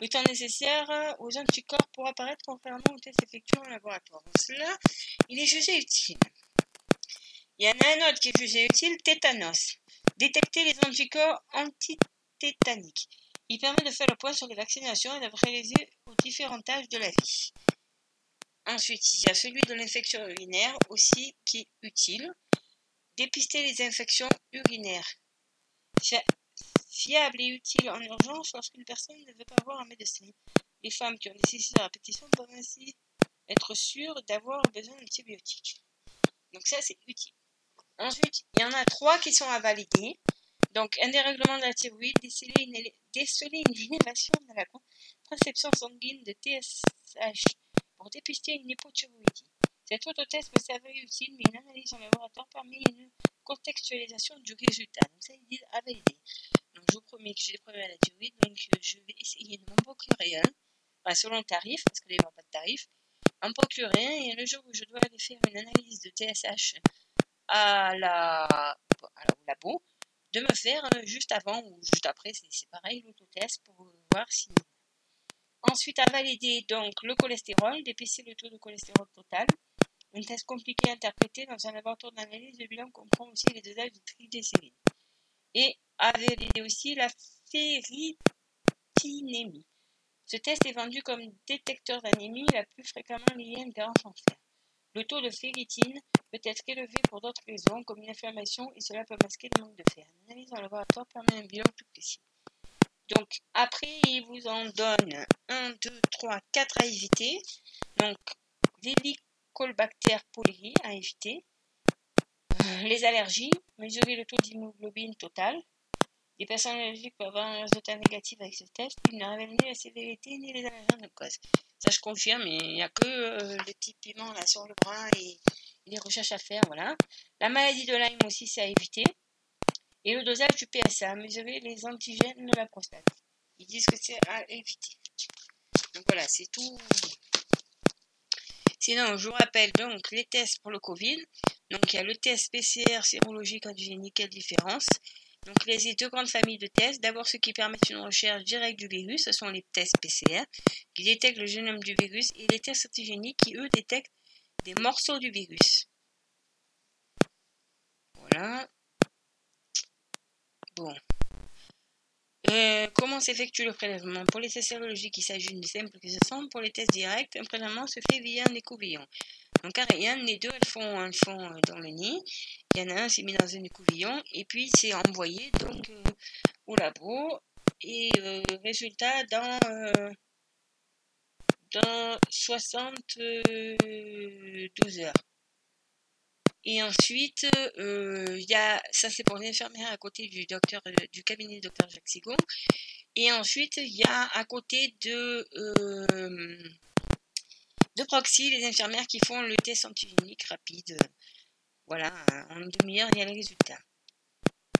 le temps nécessaire aux anticorps pour apparaître contrairement aux tests effectués en laboratoire. Cela, il est jugé utile. Il y en a un autre qui est jugé utile, tétanos. Détecter les anticorps antitétaniques. Il permet de faire le point sur les vaccinations et de réaliser aux différents âges de la vie. Ensuite, il y a celui de l'infection urinaire aussi qui est utile. Dépister les infections urinaires. Fiable et utile en urgence lorsqu'une personne ne veut pas voir un médecin. Les femmes qui ont des à répétition peuvent ainsi être sûres d'avoir besoin d'antibiotiques. Donc ça, c'est utile. Ensuite, il y en a trois qui sont à valider. Donc, un dérèglement de la thyroïde, déceler une, une élévation de la contraception sanguine de TSH pour dépister une hypothyroïdie. Cet autotest peut s'avérer utile, mais une analyse en laboratoire permet une contextualisation du résultat. Donc ça, ils disent à valider. Donc je vous promets que j'ai des problèmes à la thyroïde, donc je vais essayer de m'en procurer un, enfin, selon le tarif, parce que là, il n'y aura pas de tarif, en procurer un, et le jour où je dois aller faire une analyse de TSH à la, à la- au labo, de me faire euh, juste avant ou juste après, c'est pareil, l'autotest pour euh, voir si... Ensuite, à valider donc le cholestérol, dépister le taux de cholestérol total, un test compliqué à interpréter dans un laboratoire d'analyse de bilan comprend aussi les dosages de triglycérides. Et à valider aussi la ferritinémie. Ce test est vendu comme détecteur d'anémie la plus fréquemment liée à une carence en. Le taux de ferritine peut être élevé pour d'autres raisons, comme une inflammation, et cela peut masquer le manque de fer. Une analyse en laboratoire permet un bilan plus précis. Donc, après, il vous en donne 1, 2, 3, 4 à éviter. Donc, l'hélicobacter pylori à éviter. Les allergies, mesurer le taux d'hémoglobine total. Les personnes allergiques peuvent avoir un résultat négatif avec ce test. Il ne révèle ni la sévérité ni les allergènes de cause. Ça, je confirme, il n'y a que euh, le petit piment là sur le bras et les recherches à faire. Voilà. La maladie de Lyme aussi, c'est à éviter. Et le dosage du PSA, mesurer les antigènes de la prostate. Ils disent que c'est à éviter. Donc voilà, c'est tout. Sinon, je vous rappelle donc les tests pour le Covid. Donc il y a le test PCR sérologique antigénique, quelle différence Donc les deux grandes familles de tests. D'abord ceux qui permettent une recherche directe du virus, ce sont les tests PCR qui détectent le génome du virus et les tests antigéniques qui eux détectent des morceaux du virus. Voilà. Bon. Euh, comment s'effectue le prélèvement? Pour les tests sérologiques, il s'agit d'une simple question. Pour les tests directs, un prélèvement se fait via un écouvillon. Donc, Ariane, les deux, elles font, elles font euh, dans le nid. Il y en a un, c'est mis dans un écouvillon. Et puis, c'est envoyé donc euh, au labo. Et résultat, dans, dans 72 heures. Et ensuite, euh, y a, ça c'est pour les infirmières à côté du docteur, du cabinet docteur Jacques Sigon. Et ensuite, il y a à côté de, euh, de Proxy, les infirmières qui font le test antigénique rapide. Voilà, en une demi-heure, il y a le résultat.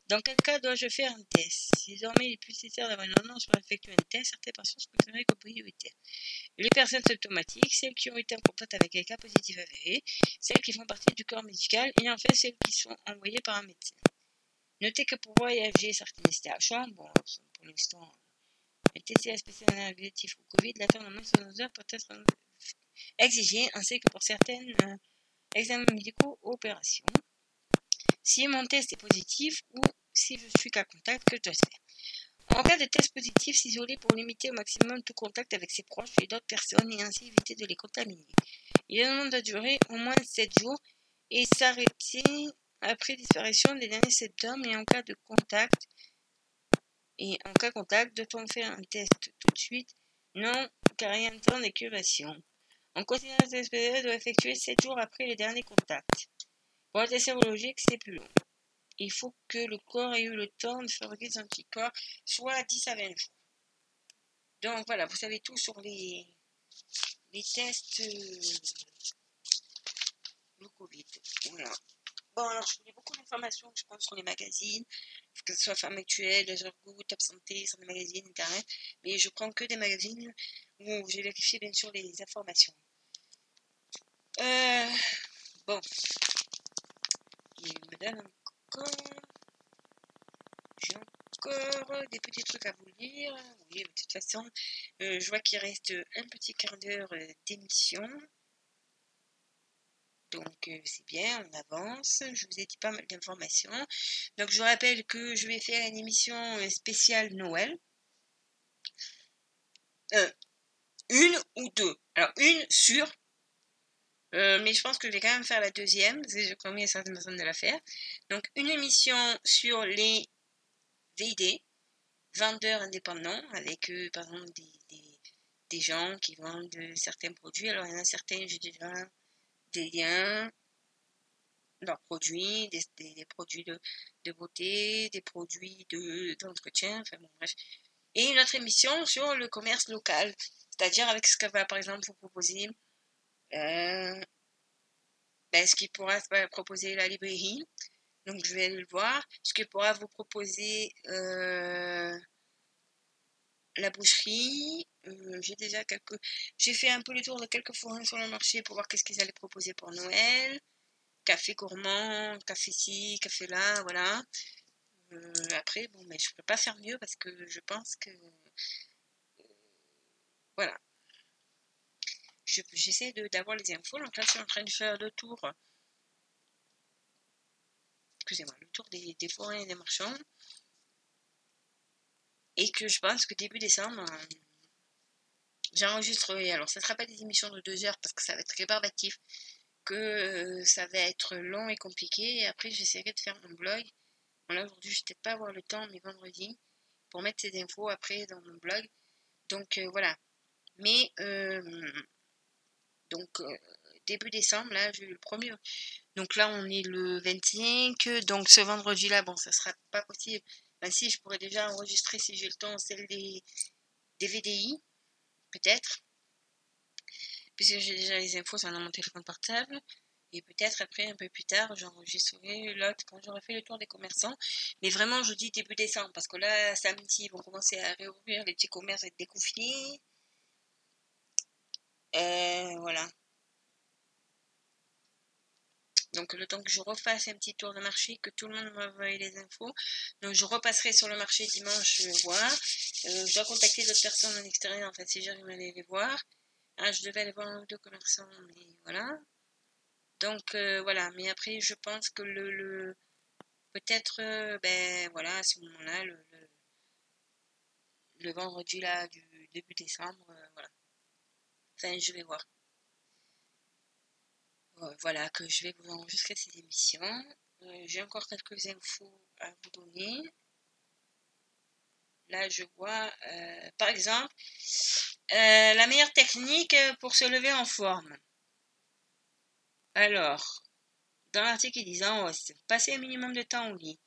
Dans quel cas dois-je faire un test? Si désormais il est plus nécessaire d'avoir une ordonnance pour effectuer un test, certaines personnes sont considérées comme prioritaires. Les personnes symptomatiques, celles qui ont été en contact avec un cas positif avéré, celles qui font partie du corps médical et enfin celles qui sont envoyées par un médecin. Notez que pour voyager, certaines STH1, bon, pour l'instant, les TCA spécialement négatifs au Covid, l'attente en moins de 72 heures peut être exigée, ainsi que pour certaines euh, examens médicaux ou opérations. Si mon test est positif ou si je suis cas contact, que dois-je faire En cas de test positif, s'isoler pour limiter au maximum tout contact avec ses proches et d'autres personnes et ainsi éviter de les contaminer. L'isolement doit durer au moins 7 jours et s'arrêter après disparition des derniers symptômes et en cas de contact. Et en cas de contact, doit-on faire un test tout de suite? Non, car il y a un temps d'incubation. En considérant que cette période doit effectuer 7 jours après les derniers contacts. Pour le test sérologique, c'est plus long. Il faut que le corps ait eu le temps de fabriquer des anticorps, soit 10 à 20 jours. Donc voilà, vous savez tout sur les, les tests euh, le Covid. Voilà. Bon, alors je voulais beaucoup d'informations, je pense, sur les magazines, que ce soit Femme Actuelle, Goût, Top Santé, sur les magazines, Internet, mais je prends que des magazines où j'ai vérifié bien sûr les informations. Euh, bon. Il J'ai encore des petits trucs à vous lire. Oui, de toute façon, euh, je vois qu'il reste un petit quart d'heure euh, d'émission. Donc euh, c'est bien, on avance. Je vous ai dit pas mal d'informations. Donc je vous rappelle que je vais faire une émission spéciale Noël. Une ou deux. Alors une sur. Mais je pense que je vais quand même faire la deuxième, parce que j'ai promis à certaines personnes de la faire. Donc une émission sur les VD, vendeurs indépendants, avec par exemple des, des, gens qui vendent certains produits. Alors il y en a certains, j'ai déjà des liens, leurs produits, des, des, produits de, de, beauté, des produits d'entretien, enfin bon, bref. Et une autre émission sur le commerce local, c'est-à-dire avec ce qu'elle va par exemple vous proposer, euh, ben, ce qui pourra proposer la librairie, donc je vais le voir, ce qui pourra vous proposer euh, la boucherie. Euh, j'ai déjà quelques. J'ai fait un peu le tour de quelques forains sur le marché pour voir qu'est-ce qu'ils allaient proposer pour Noël. Café gourmand, café ci, café là, voilà. Euh, après, bon, mais je peux pas faire mieux parce que je pense que. Voilà. J'essaie d'avoir les infos. Donc là, je suis en train de faire le tour. Excusez-moi, le tour des, des forains et des marchands et que je pense que début décembre, euh, j'enregistrerai. Alors, ça ne sera pas des émissions de deux heures parce que ça va être rébarbatif, que euh, ça va être long et compliqué. Et après, j'essaierai de faire mon blog. Là, aujourd'hui, je vais pas avoir le temps, mais vendredi, pour mettre ces infos après dans mon blog. Donc, euh, voilà. Mais, donc, début décembre, là, j'ai le premier. Donc là, on est le 25. Donc, ce vendredi-là, bon, ça sera pas possible ben si, je pourrais déjà enregistrer si j'ai le temps celle des, VDI, peut-être. Puisque j'ai déjà les infos sur mon téléphone portable. Et peut-être après, un peu plus tard, j'enregistrerai l'autre quand j'aurai fait le tour des commerçants. Mais vraiment, je dis début décembre, parce que là, samedi, ils vont commencer à réouvrir les petits commerces et déconfiner. Euh, voilà. Donc le temps que je refasse un petit tour de marché, que tout le monde m'envoie les infos. Donc je repasserai sur le marché dimanche voir. Euh, je dois contacter d'autres personnes en extérieur en fait si j'arrive à aller les voir. Ah, je devais aller voir un ou deux commerçants, mais voilà. Donc euh, voilà, mais après je pense que le, le peut-être euh, ben voilà à ce moment-là le, le, vendredi là du début décembre, voilà. Enfin je vais voir. Euh, voilà, que je vais vous enregistrer ces émissions. Euh, j'ai encore quelques infos à vous donner. Là, je vois, euh, par exemple, la meilleure technique pour se lever en forme. Alors, dans l'article, ils disent en hausse, passer un minimum de temps au lit.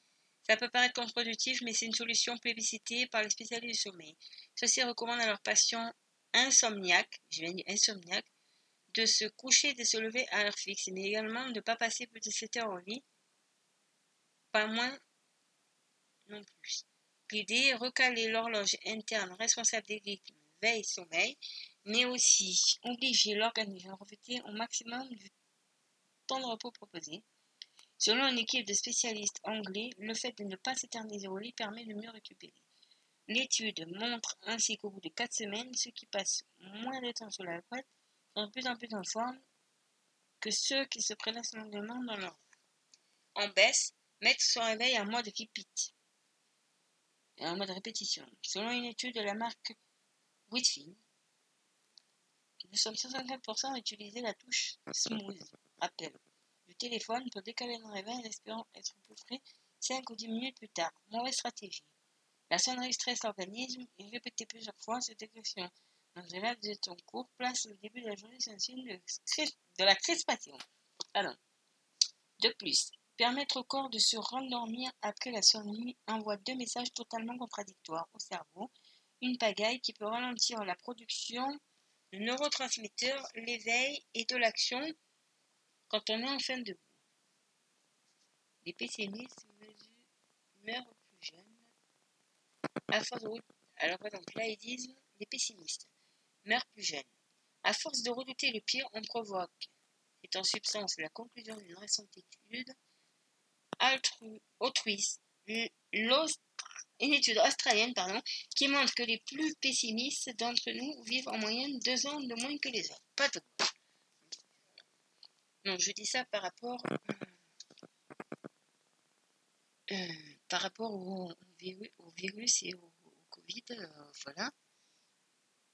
Ça peut paraître contre-productif, mais c'est une solution plébiscitée par les spécialistes du sommeil. Ceux-ci recommandent à leurs patients insomniaques, je viens dire insomniaques, de se coucher de se lever à l'heure fixe, mais également de ne pas passer plus de 7 heures au lit, pas moins non plus. L'idée est recaler l'horloge interne responsable des rythmes veille-sommeil, mais aussi obliger l'organisme à profiter au maximum du temps de repos proposé. Selon une équipe de spécialistes anglais, le fait de ne pas s'éterniser au lit permet de mieux récupérer. L'étude montre ainsi qu'au bout de 4 semaines, ceux qui passent moins de temps sur la couette sont de plus en plus en forme que ceux qui se prélassent longuement dans leur En baisse, mettre son réveil en mode repeat. et en mode répétition. Selon une étude de la marque Whitfield, nous sommes 65% à utiliser la touche Smooth, rappel, du téléphone pour décaler nos réveil en espérant être plus frais 5 ou 10 minutes plus tard. Mauvaise stratégie. La sonnerie stresse l'organisme et répéter plusieurs fois cette action dans laps de temps court place le début de la journée un signe de, la crispation. Pardon. De plus, permettre au corps de se rendormir après la sonnerie envoie deux messages totalement contradictoires au cerveau. Une pagaille qui peut ralentir la production de neurotransmetteurs, l'éveil et de l'action quand on est en fin de bout. Les pessimistes meurent. À force de... Alors par exemple là ils les pessimistes meurent plus jeunes. À force de redouter le pire, on provoque. C'est en substance la conclusion d'une récente étude altru... une étude australienne pardon, qui montre que les plus pessimistes d'entre nous vivent en moyenne deux ans de moins que les autres. Pas de Non, je dis ça par rapport euh, par rapport au, au virus, et au, Covid, euh, voilà.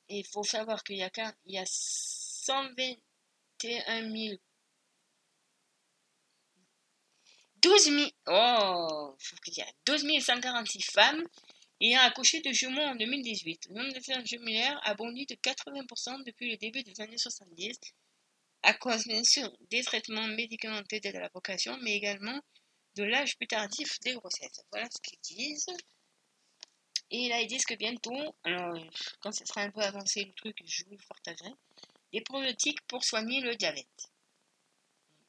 Il faut savoir qu'il y a, il y a 121 000 12 000, oh, je dise, 12 146 femmes ayant accouché de jumeaux en 2018. Le nombre de femmes jumelaires a bondi de 80% depuis le début des années 70, à cause bien sûr des traitements médicamenteux à la vocation, mais également de l'âge plus tardif des grossesses. Voilà ce qu'ils disent. Et là, ils disent que bientôt, alors quand ce sera un peu avancé le truc, je vous le partagerai, des probiotiques pour soigner le diabète.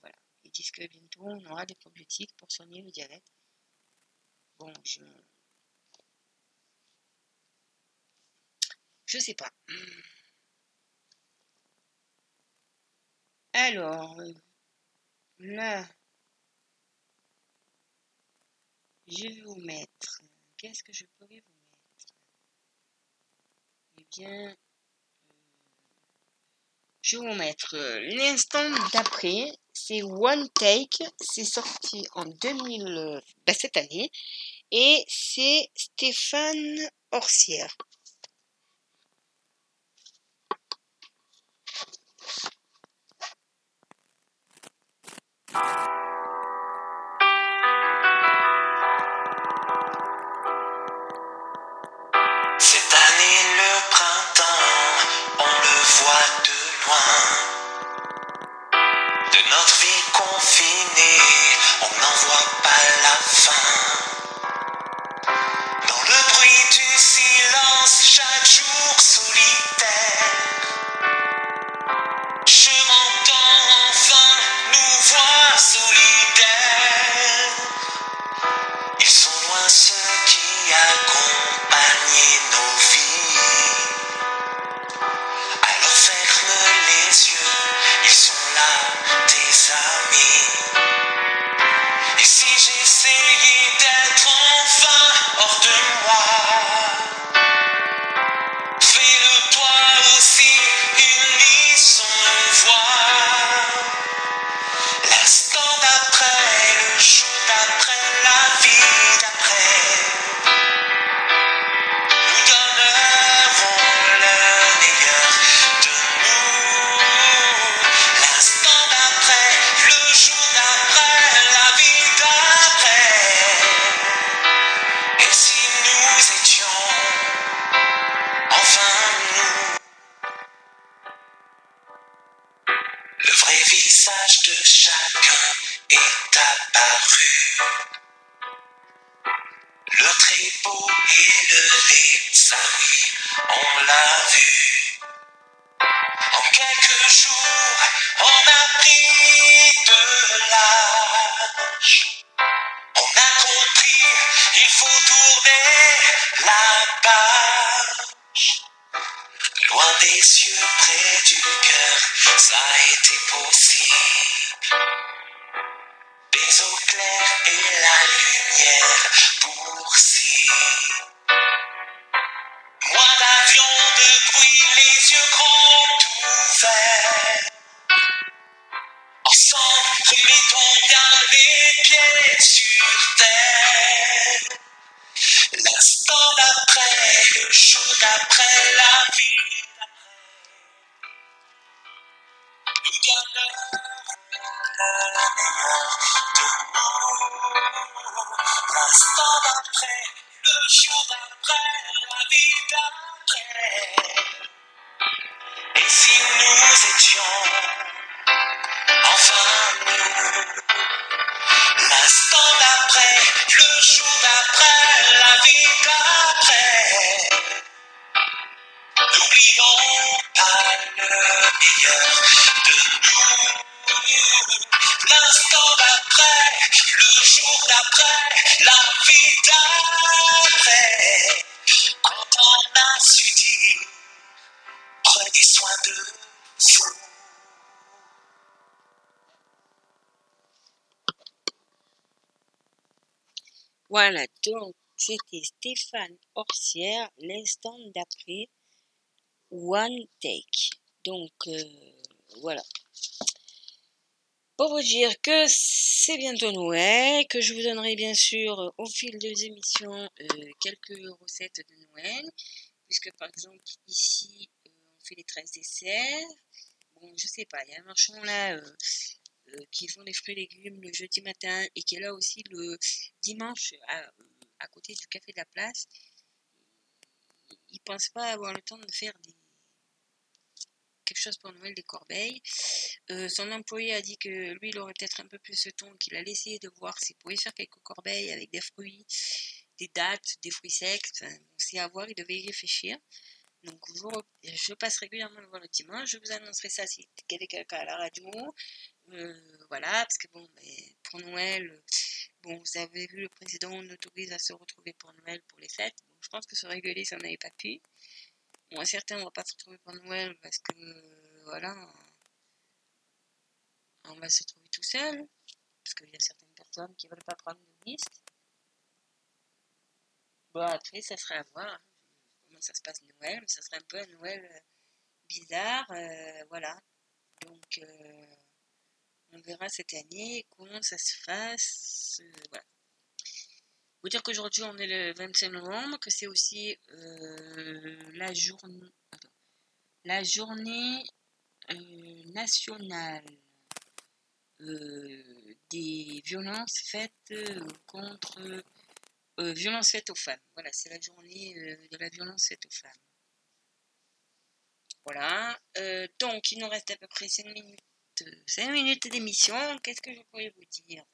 Voilà. Ils disent que bientôt, on aura des probiotiques pour soigner le diabète. Bon, je... Je sais pas. Alors, euh, là, je vais vous mettre. Qu'est-ce que je pourrais vous mettre? Eh bien, euh, je vais vous mettre euh, l'instant d'après. C'est One Take. C'est sorti en 2000, euh, bah, cette année. Et c'est Stéphane Orsière.
Silence, chaque jour solitaire. Le jour d'après, la vie d'après.
Quand on a su dire, prenez soin de vous.
Voilà, donc c'était Stéphane Orsière, l'instant d'après One Take. Donc euh, voilà. Pour vous dire que c'est bientôt Noël, que je vous donnerai bien sûr euh, au fil des émissions euh, quelques recettes de Noël, puisque par exemple ici euh, on fait les 13 desserts. Bon, je sais pas, il y a un marchand là euh, euh, qui vend les fruits et légumes le jeudi matin et qui est là aussi le dimanche à, à côté du café de la place. Il pense pas avoir le temps de faire des chose pour Noël des corbeilles. Euh, son employé a dit que lui, il aurait peut-être un peu plus de temps, qu'il allait essayer de voir s'il pouvait faire quelques corbeilles avec des fruits, des dattes, des fruits secs. C'est à voir, il devait y réfléchir. Donc, je, passe régulièrement le voir le dimanche. Je vous annoncerai ça si quelqu'un à la radio. Euh, voilà, parce que mais pour Noël, bon, vous avez vu, le président on autorise à se retrouver pour Noël pour les fêtes. Je pense que ça aurait on n'avait pas pu. Bon, certains, on va pas se retrouver pour Noël parce que, euh, voilà, on va se retrouver tout seul. Parce qu'il y a certaines personnes qui veulent pas prendre de liste. Bon, après, ça serait à voir hein, comment ça se passe Noël. Mais ça serait un peu un Noël euh, bizarre. euh, voilà. Donc, on verra cette année comment ça se fasse. voilà. Vous dire qu'aujourd'hui, on est le 25 novembre, que c'est aussi euh, la journée. euh, nationale euh, des violences faites contre violences faites aux femmes. Voilà, c'est la journée de la violence faite aux femmes. Voilà. Donc, il nous reste à peu près 5 minutes, 5 minutes d'émission. Qu'est-ce que je pourrais vous dire?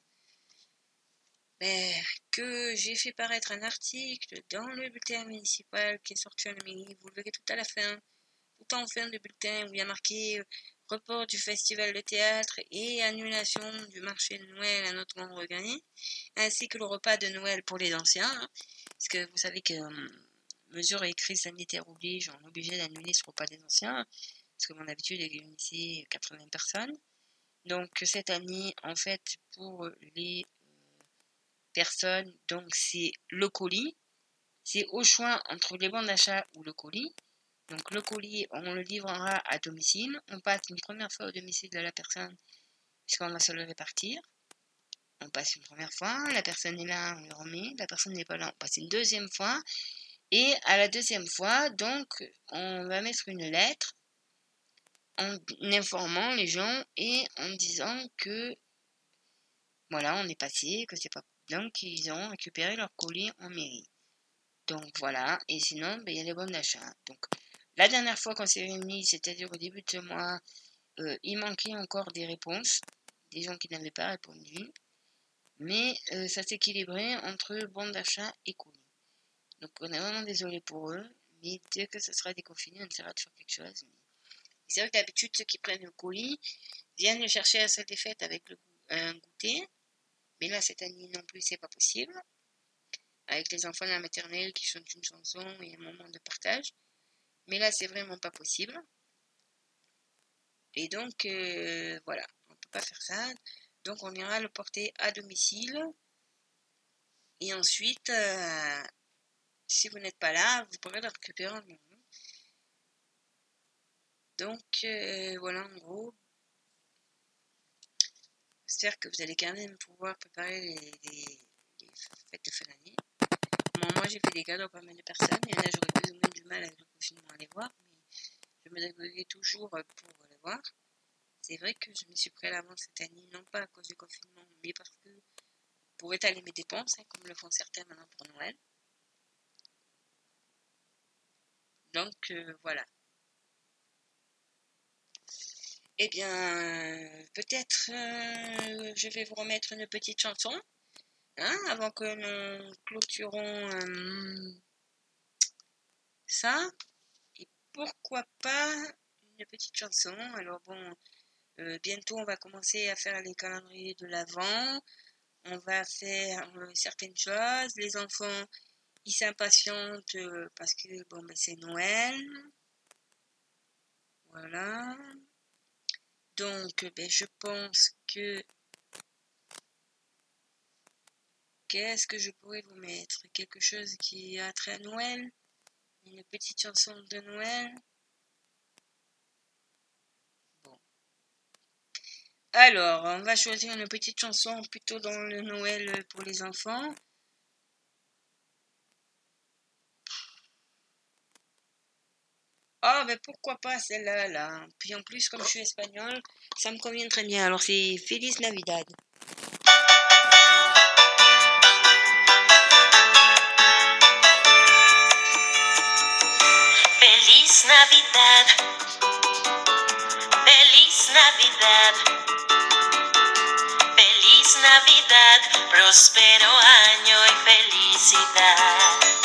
Que j'ai fait paraître un article dans le bulletin municipal qui est sorti à la. Vous le verrez tout à la fin. Tout en fin de bulletin où il y a marqué euh, report du festival de théâtre et annulation du marché de Noël à notre grand regret, ainsi que le repas de Noël pour les anciens. hein. parce que vous savez que euh, mesure et crise sanitaire oblige, on est obligé d'annuler ce repas des anciens, parce que mon habitude est ici 80 personnes. Donc cette année, en fait, pour les personnes, donc c'est le colis. C'est au choix entre les bons d'achat ou le colis. Donc le colis, on le livrera à domicile. On passe une première fois au domicile de la personne, puisqu'on va se le répartir. On passe une première fois, la personne est là, on le remet. La personne n'est pas là, on passe une deuxième fois. Et à la deuxième fois, donc, on va mettre une lettre en informant les gens et en disant que voilà, on est passé, que c'est pas donc qu'ils ont récupéré leur colis en mairie. Donc voilà, et sinon, ben, il y a les bons d'achat. Donc la dernière fois qu'on s'est réunis, c'est-à-dire au début de ce mois, euh, il manquait encore des réponses, des gens qui n'avaient pas répondu, mais euh, ça s'équilibrait entre bons d'achat et colis. Donc on est vraiment désolé pour eux, mais dès que ce sera déconfiné, on essaiera de faire quelque chose. C'est vrai que d'habitude, ceux qui prennent le colis viennent le chercher à des fêtes avec un goûter, mais là, cette année non plus, c'est pas possible. Avec les enfants de la maternelle qui chantent une chanson et un moment de partage. Mais là, c'est vraiment pas possible. Et donc, euh, voilà, on peut pas faire ça. Donc, on ira le porter à domicile. Et ensuite, euh, si vous n'êtes pas là, vous pourrez le récupérer en. Donc, euh, voilà, en gros. J'espère que vous allez quand même pouvoir préparer les, fêtes de fin d'année. Moi, j'ai fait des cadeaux à pas mal de personnes. Il y en a, j'aurais plus ou moins du mal avec le confinement à les voir. Mais je me débrouillerai toujours pour les voir. C'est vrai que je me suis pris à l'avance cette année, non pas à cause du confinement, mais parce que pour étaler mes dépenses, hein, comme le font certains maintenant pour Noël. Donc euh, voilà. Eh bien, peut-être euh, je vais vous remettre une petite chanson hein, avant que nous clôturons euh, ça. Et pourquoi pas une petite chanson. Alors bon, euh, bientôt on va commencer à faire les calendriers de l'Avent. On va faire certaines choses. Les enfants, ils s'impatientent parce que bon, ben, c'est Noël. Voilà. Donc, ben, je pense que... Qu'est-ce que je pourrais vous mettre? Quelque chose qui a trait à Noël? Une petite chanson de Noël? Bon. Alors, on va choisir une petite chanson plutôt dans le Noël pour les enfants. Ah, ben pourquoi pas celle-là, là. Puis en plus, comme je suis espagnole, ça me convient très bien. Alors c'est Feliz Navidad.
Feliz Navidad. Feliz Navidad. Feliz Navidad. Próspero año y felicidad.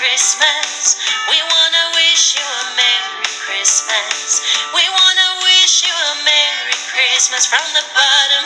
Christmas. We wanna wish you a Merry Christmas. We wanna wish you a Merry Christmas from the bottom